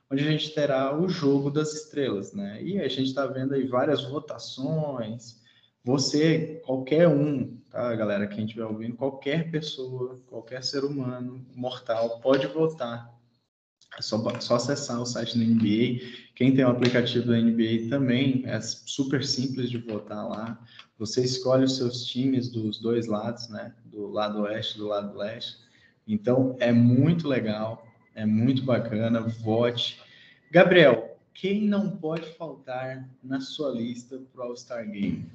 onde a gente terá o jogo das estrelas, né? E a gente está vendo aí várias votações. Você, qualquer um, tá, galera? Quem estiver ouvindo, qualquer pessoa, qualquer ser humano mortal pode votar. É só, só acessar o site da NBA. Quem tem o aplicativo da NBA também é super simples de votar lá. Você escolhe os seus times dos dois lados, né? Do lado oeste do lado leste. Então é muito legal. É muito bacana. Vote. Gabriel, quem não pode faltar na sua lista para o All-Star Game?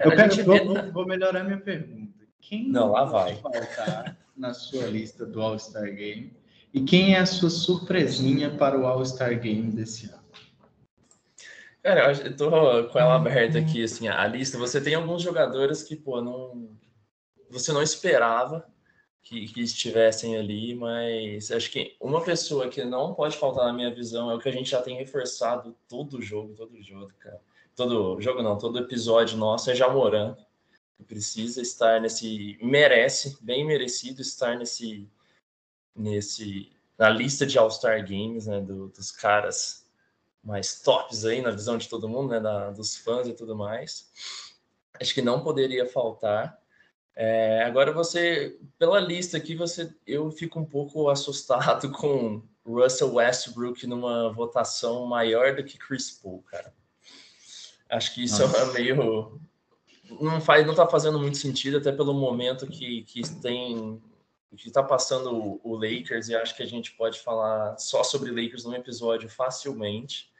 Eu quero, vou, vou, melhorar minha pergunta. Quem não, não pode faltar na sua lista do All-Star Game? E quem é a sua surpresinha para o All-Star Game desse ano? Cara, eu tô com ela aberta aqui, assim, a lista. Você tem alguns jogadores que, pô, não. Você não esperava que, que estivessem ali, mas acho que uma pessoa que não pode faltar na minha visão é o que a gente já tem reforçado todo jogo, todo jogo, cara. Todo jogo não, todo episódio nosso é Jamoran. Precisa estar nesse. Merece, bem merecido estar nesse. nesse na lista de All-Star Games, né? Do, dos caras mais tops aí na visão de todo mundo, né, da, dos fãs e tudo mais. Acho que não poderia faltar. É, agora você, pela lista aqui, você, eu fico um pouco assustado com Russell Westbrook numa votação maior do que Chris Paul, cara. Acho que isso é Nossa. é meio não faz, não tá fazendo muito sentido até pelo momento que, que tem que está passando o Lakers e acho que a gente pode falar só sobre Lakers num episódio facilmente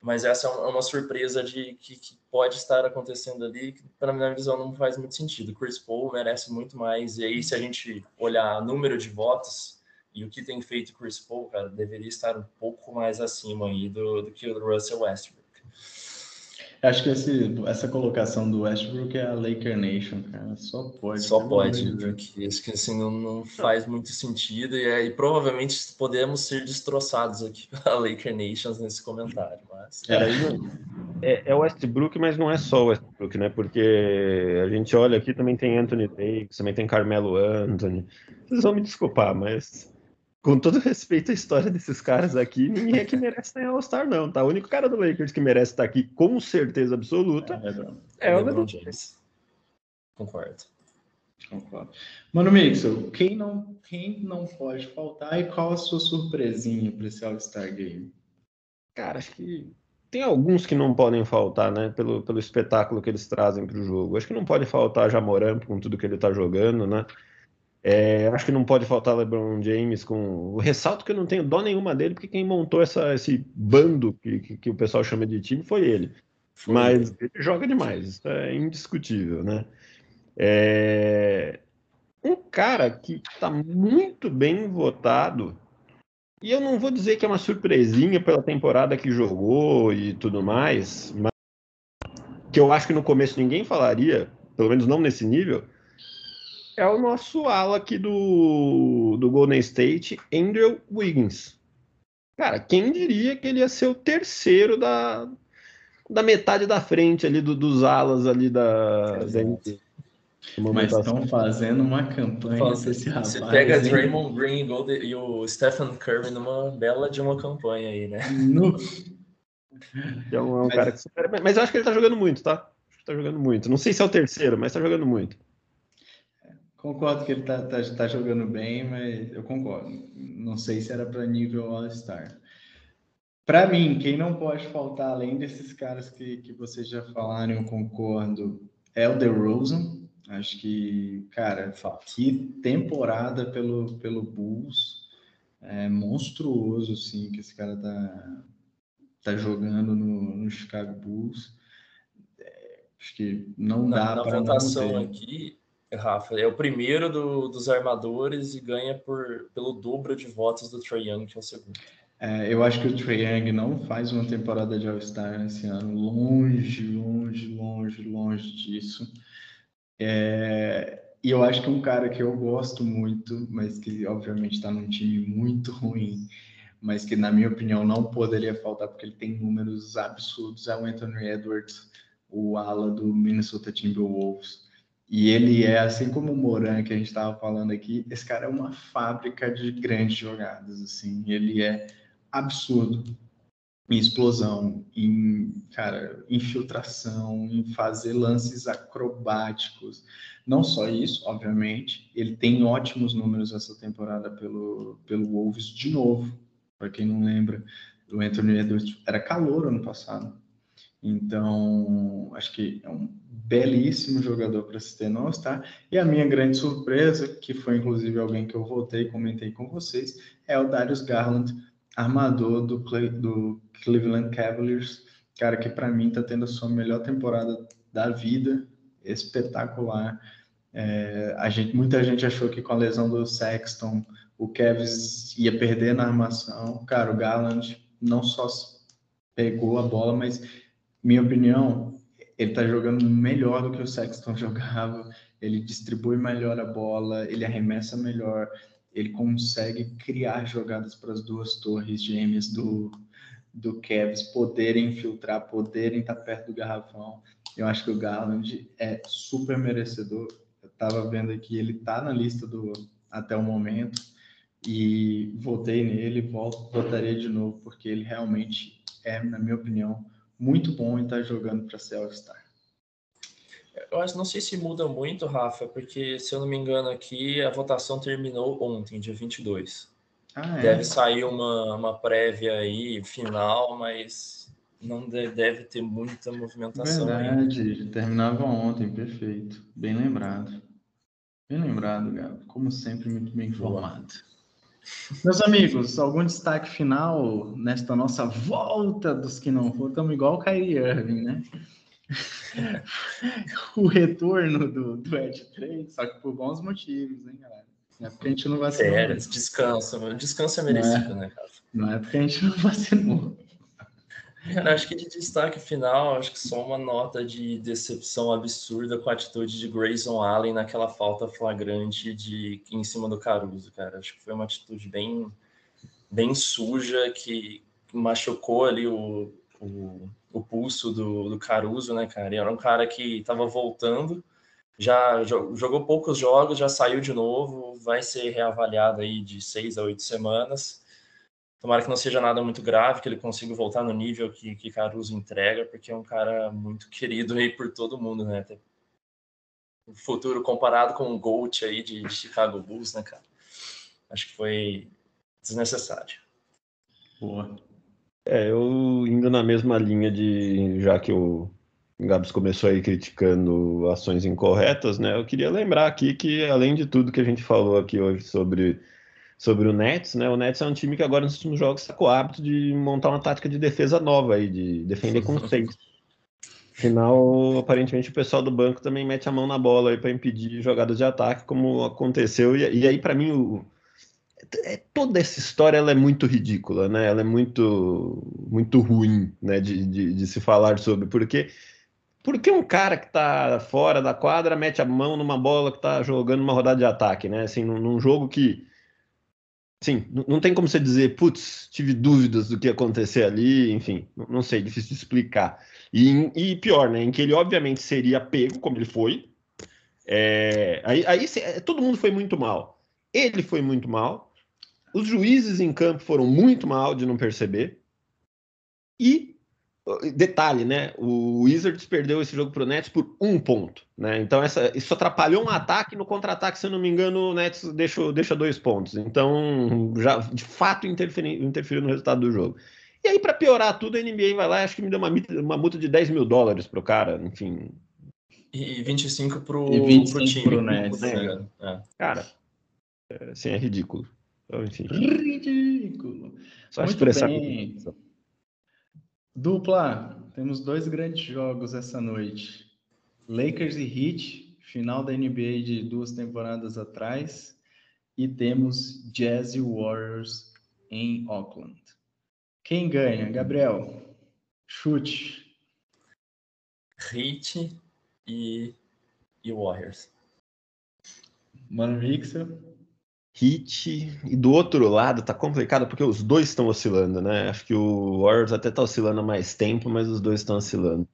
mas essa é uma surpresa de que, que pode estar acontecendo ali, que para minha visão não faz muito sentido. Chris Paul merece muito mais, e aí se a gente olhar número de votos e o que tem feito Chris Paul, cara, deveria estar um pouco mais acima aí do, do que o Russell Westbrook. Acho que esse, essa colocação do Westbrook é a Laker Nation, cara. Só pode. Só pode, porque acho que assim não, não faz muito sentido e, aí provavelmente podemos ser destroçados aqui pela Laker Nations nesse comentário. Mas... É, é, é Westbrook, mas não é só o Westbrook, né? Porque a gente olha aqui também tem Anthony Davis, também tem Carmelo Anthony. Vocês vão me desculpar, mas com todo respeito à história desses caras aqui, ninguém aqui merece estar em All-Star, não, tá? O único cara do Lakers que merece estar aqui com certeza absoluta é, é, é o LeBron James. Concordo. Concordo. Mano Mixel, quem não, quem não pode faltar e qual a sua surpresinha para esse All-Star Game? Cara, acho que tem alguns que não podem faltar, né? Pelo, pelo espetáculo que eles trazem para o jogo. Acho que não pode faltar Jamoran com tudo que ele está jogando, né? É, acho que não pode faltar LeBron James com o ressalto que eu não tenho dó nenhuma dele, porque quem montou essa, esse bando que, que, que, o pessoal chama de time foi ele. Foi. Mas ele joga demais, isso é indiscutível, né? É... Um cara que está muito bem votado, e eu não vou dizer que é uma surpresinha pela temporada que jogou e tudo mais, mas que eu acho que no começo ninguém falaria, pelo menos não nesse nível, é o nosso ala aqui do, do Golden State, Andrew Wiggins. Cara, quem diria que ele ia ser o terceiro da, da metade da frente ali do, dos alas ali da, da Mas estão fazendo uma campanha Fala, esse rapaz. Você pega Draymond Green e o Stephen Curry numa bela de uma campanha aí, né? No... É um, é um mas... cara que super... Mas eu acho que ele tá jogando muito, tá? Acho que tá jogando muito. Não sei se é o terceiro, mas tá jogando muito. Concordo que ele tá, tá, tá, jogando bem, mas eu concordo. Não sei se era para nível All-Star. Para mim, quem não pode faltar, além desses caras que, que vocês já falaram, eu concordo, é o DeRozan. Acho que, cara, que temporada pelo, pelo Bulls. É monstruoso, assim, que esse cara tá, tá jogando no, no Chicago Bulls. É, acho que não dá para. Na votação aqui, Rafa, é o primeiro do, dos armadores e ganha por, pelo dobro de votos do Trae Young, que é o segundo. É, eu acho que o Trae Young não faz uma temporada de All-Star esse ano. Longe, longe, longe, longe disso. É, e eu acho que um cara que eu gosto muito, mas que obviamente está num time muito ruim, mas que na minha opinião não poderia faltar porque ele tem números absurdos, é o Anthony Edwards, o ala do Minnesota Timberwolves. E ele é, assim como o Moran, que a gente estava falando aqui, esse cara é uma fábrica de grandes jogadas, assim, ele é absurdo em explosão, em, cara, infiltração, em fazer lances acrobáticos. Não só isso, obviamente, ele tem ótimos números essa temporada pelo, pelo Wolves de novo. Para quem não lembra, o Anthony Edwards era calor ano passado. Então, acho que é um belíssimo jogador para se ter no All-Star. E a minha grande surpresa, que foi inclusive alguém que eu voltei e comentei com vocês, é o Darius Garland, armador do, do Cleveland Cavaliers. Cara, que para mim está tendo a sua melhor temporada da vida, espetacular. É, a gente, muita gente achou que com a lesão do Sexton o Kevs ia perder na armação. Cara, o Garland não só pegou a bola, mas, minha opinião, ele tá jogando melhor do que o Sexton jogava. Ele distribui melhor a bola, ele arremessa melhor, ele consegue criar jogadas para as duas torres gêmeas do, do Kevs poderem infiltrar, poderem estar tá perto do garrafão. Eu acho que o Garland é super merecedor estava vendo aqui, ele está na lista do até o momento e votei nele, volto, votaria de novo, porque ele realmente é, na minha opinião, muito bom e está jogando para ser All-Star. Eu acho, não sei se muda muito, Rafa, porque se eu não me engano aqui, a votação terminou ontem, dia 22. Ah, é? Deve sair uma, uma prévia aí, final, mas não deve ter muita movimentação. Verdade, ainda. terminava ontem, perfeito. Bem lembrado. Bem lembrado, Gabo. Como sempre, muito bem informado. Meus amigos, algum destaque final nesta nossa volta dos que não foram? Estamos igual o Kyrie Irving, né? O retorno do, do Ed 3, só que por bons motivos, hein, galera? Não é porque a gente não vacinou. Sério, descansa, descanso é merecido, não é, né, cara? Não é porque a gente não vacinou. Cara, acho que de destaque final, acho que só uma nota de decepção absurda com a atitude de Grayson Allen naquela falta flagrante de em cima do Caruso, cara. Acho que foi uma atitude bem, bem suja que machucou ali o, o, o pulso do, do Caruso, né, cara? E era um cara que estava voltando, já jogou poucos jogos, já saiu de novo, vai ser reavaliado aí de seis a oito semanas Tomara que não seja nada muito grave, que ele consiga voltar no nível que, que Caruso entrega, porque é um cara muito querido aí por todo mundo, né? Até o futuro comparado com o Gold aí de Chicago Bulls, né, cara? Acho que foi desnecessário. Boa. É, eu indo na mesma linha de, já que o Gabs começou aí criticando ações incorretas, né? Eu queria lembrar aqui que, além de tudo que a gente falou aqui hoje sobre sobre o Nets, né? O Nets é um time que agora nos últimos jogos está com o hábito de montar uma tática de defesa nova aí, de defender com seis. Afinal, aparentemente o pessoal do banco também mete a mão na bola aí para impedir jogadas de ataque, como aconteceu. E, e aí, para mim, o, toda essa história ela é muito ridícula, né? Ela é muito, muito ruim, né? De, de, de se falar sobre, porque porque um cara que está fora da quadra mete a mão numa bola que está jogando uma rodada de ataque, né? Assim, num, num jogo que Sim, não tem como você dizer, putz, tive dúvidas do que ia acontecer ali, enfim, não sei, difícil de explicar. E, e pior, né, em que ele obviamente seria pego, como ele foi, é, aí, aí todo mundo foi muito mal. Ele foi muito mal, os juízes em campo foram muito mal de não perceber, e Detalhe, né? O Wizards perdeu esse jogo para o Nets por um ponto, né? Então essa, isso atrapalhou um ataque no contra-ataque, se eu não me engano, o Nets deixou, deixa dois pontos. Então já de fato interferiu, interferiu no resultado do jogo. E aí, para piorar tudo, a NBA vai lá, acho que me deu uma, uma multa de 10 mil dólares pro cara, enfim. E 25 pro, e 25 pro time. Pro Nets, né? é. Cara, é, assim, é ridículo. Então, enfim. Ridículo. Só Muito expressar bem. Dupla, temos dois grandes jogos essa noite. Lakers e Heat, final da NBA de duas temporadas atrás, e temos Jazz e Warriors em Auckland. Quem ganha? Gabriel, chute. Heat e, e Warriors. Mano Mixer. Hit. E do outro lado tá complicado porque os dois estão oscilando, né? Acho que o Warriors até tá oscilando há mais tempo, mas os dois estão oscilando.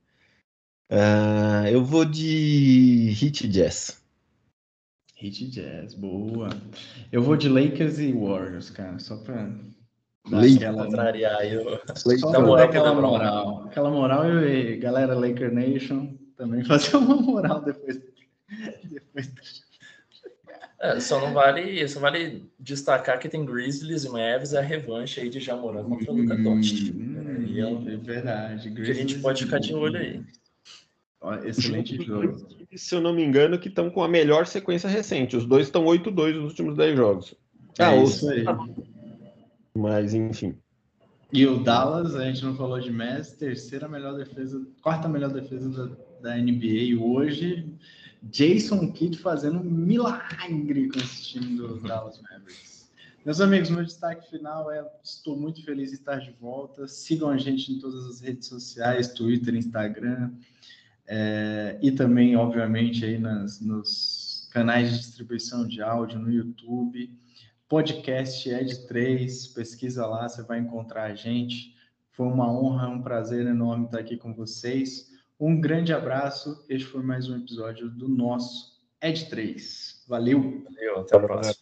Uh, eu vou de Hit Jazz. Hit Jazz, boa. Eu vou de Lakers e Warriors, cara, só pra Lakers. aquela contrariar. Eu... Só pra dar aquela moral. Aquela moral e galera Laker Nation também fazer uma moral depois, depois é, só não vale, só vale destacar que tem Grizzlies e Mavs, é a revanche aí de Jamoran contra o Luca Doncic. Hum, é, um... é verdade. Que a gente pode ficar de olho aí. Excelente jogo. Se eu não me engano, que estão com a melhor sequência recente. Os dois estão 8-2 nos últimos 10 jogos. É ah, isso aí. Mas, enfim. E o Dallas, a gente não falou de Messi, terceira melhor defesa, quarta melhor defesa da, da NBA hoje. Jason Kidd fazendo um milagre com esse time do Dallas Mavericks. Meus amigos, meu destaque final é: estou muito feliz de estar de volta. Sigam a gente em todas as redes sociais, Twitter, Instagram, é, e também, obviamente, aí nas, nos canais de distribuição de áudio no YouTube podcast Ed 3, pesquisa lá, você vai encontrar a gente. Foi uma honra, um prazer enorme estar aqui com vocês. Um grande abraço. Este foi mais um episódio do nosso Ed 3. Valeu. Valeu, até a próxima.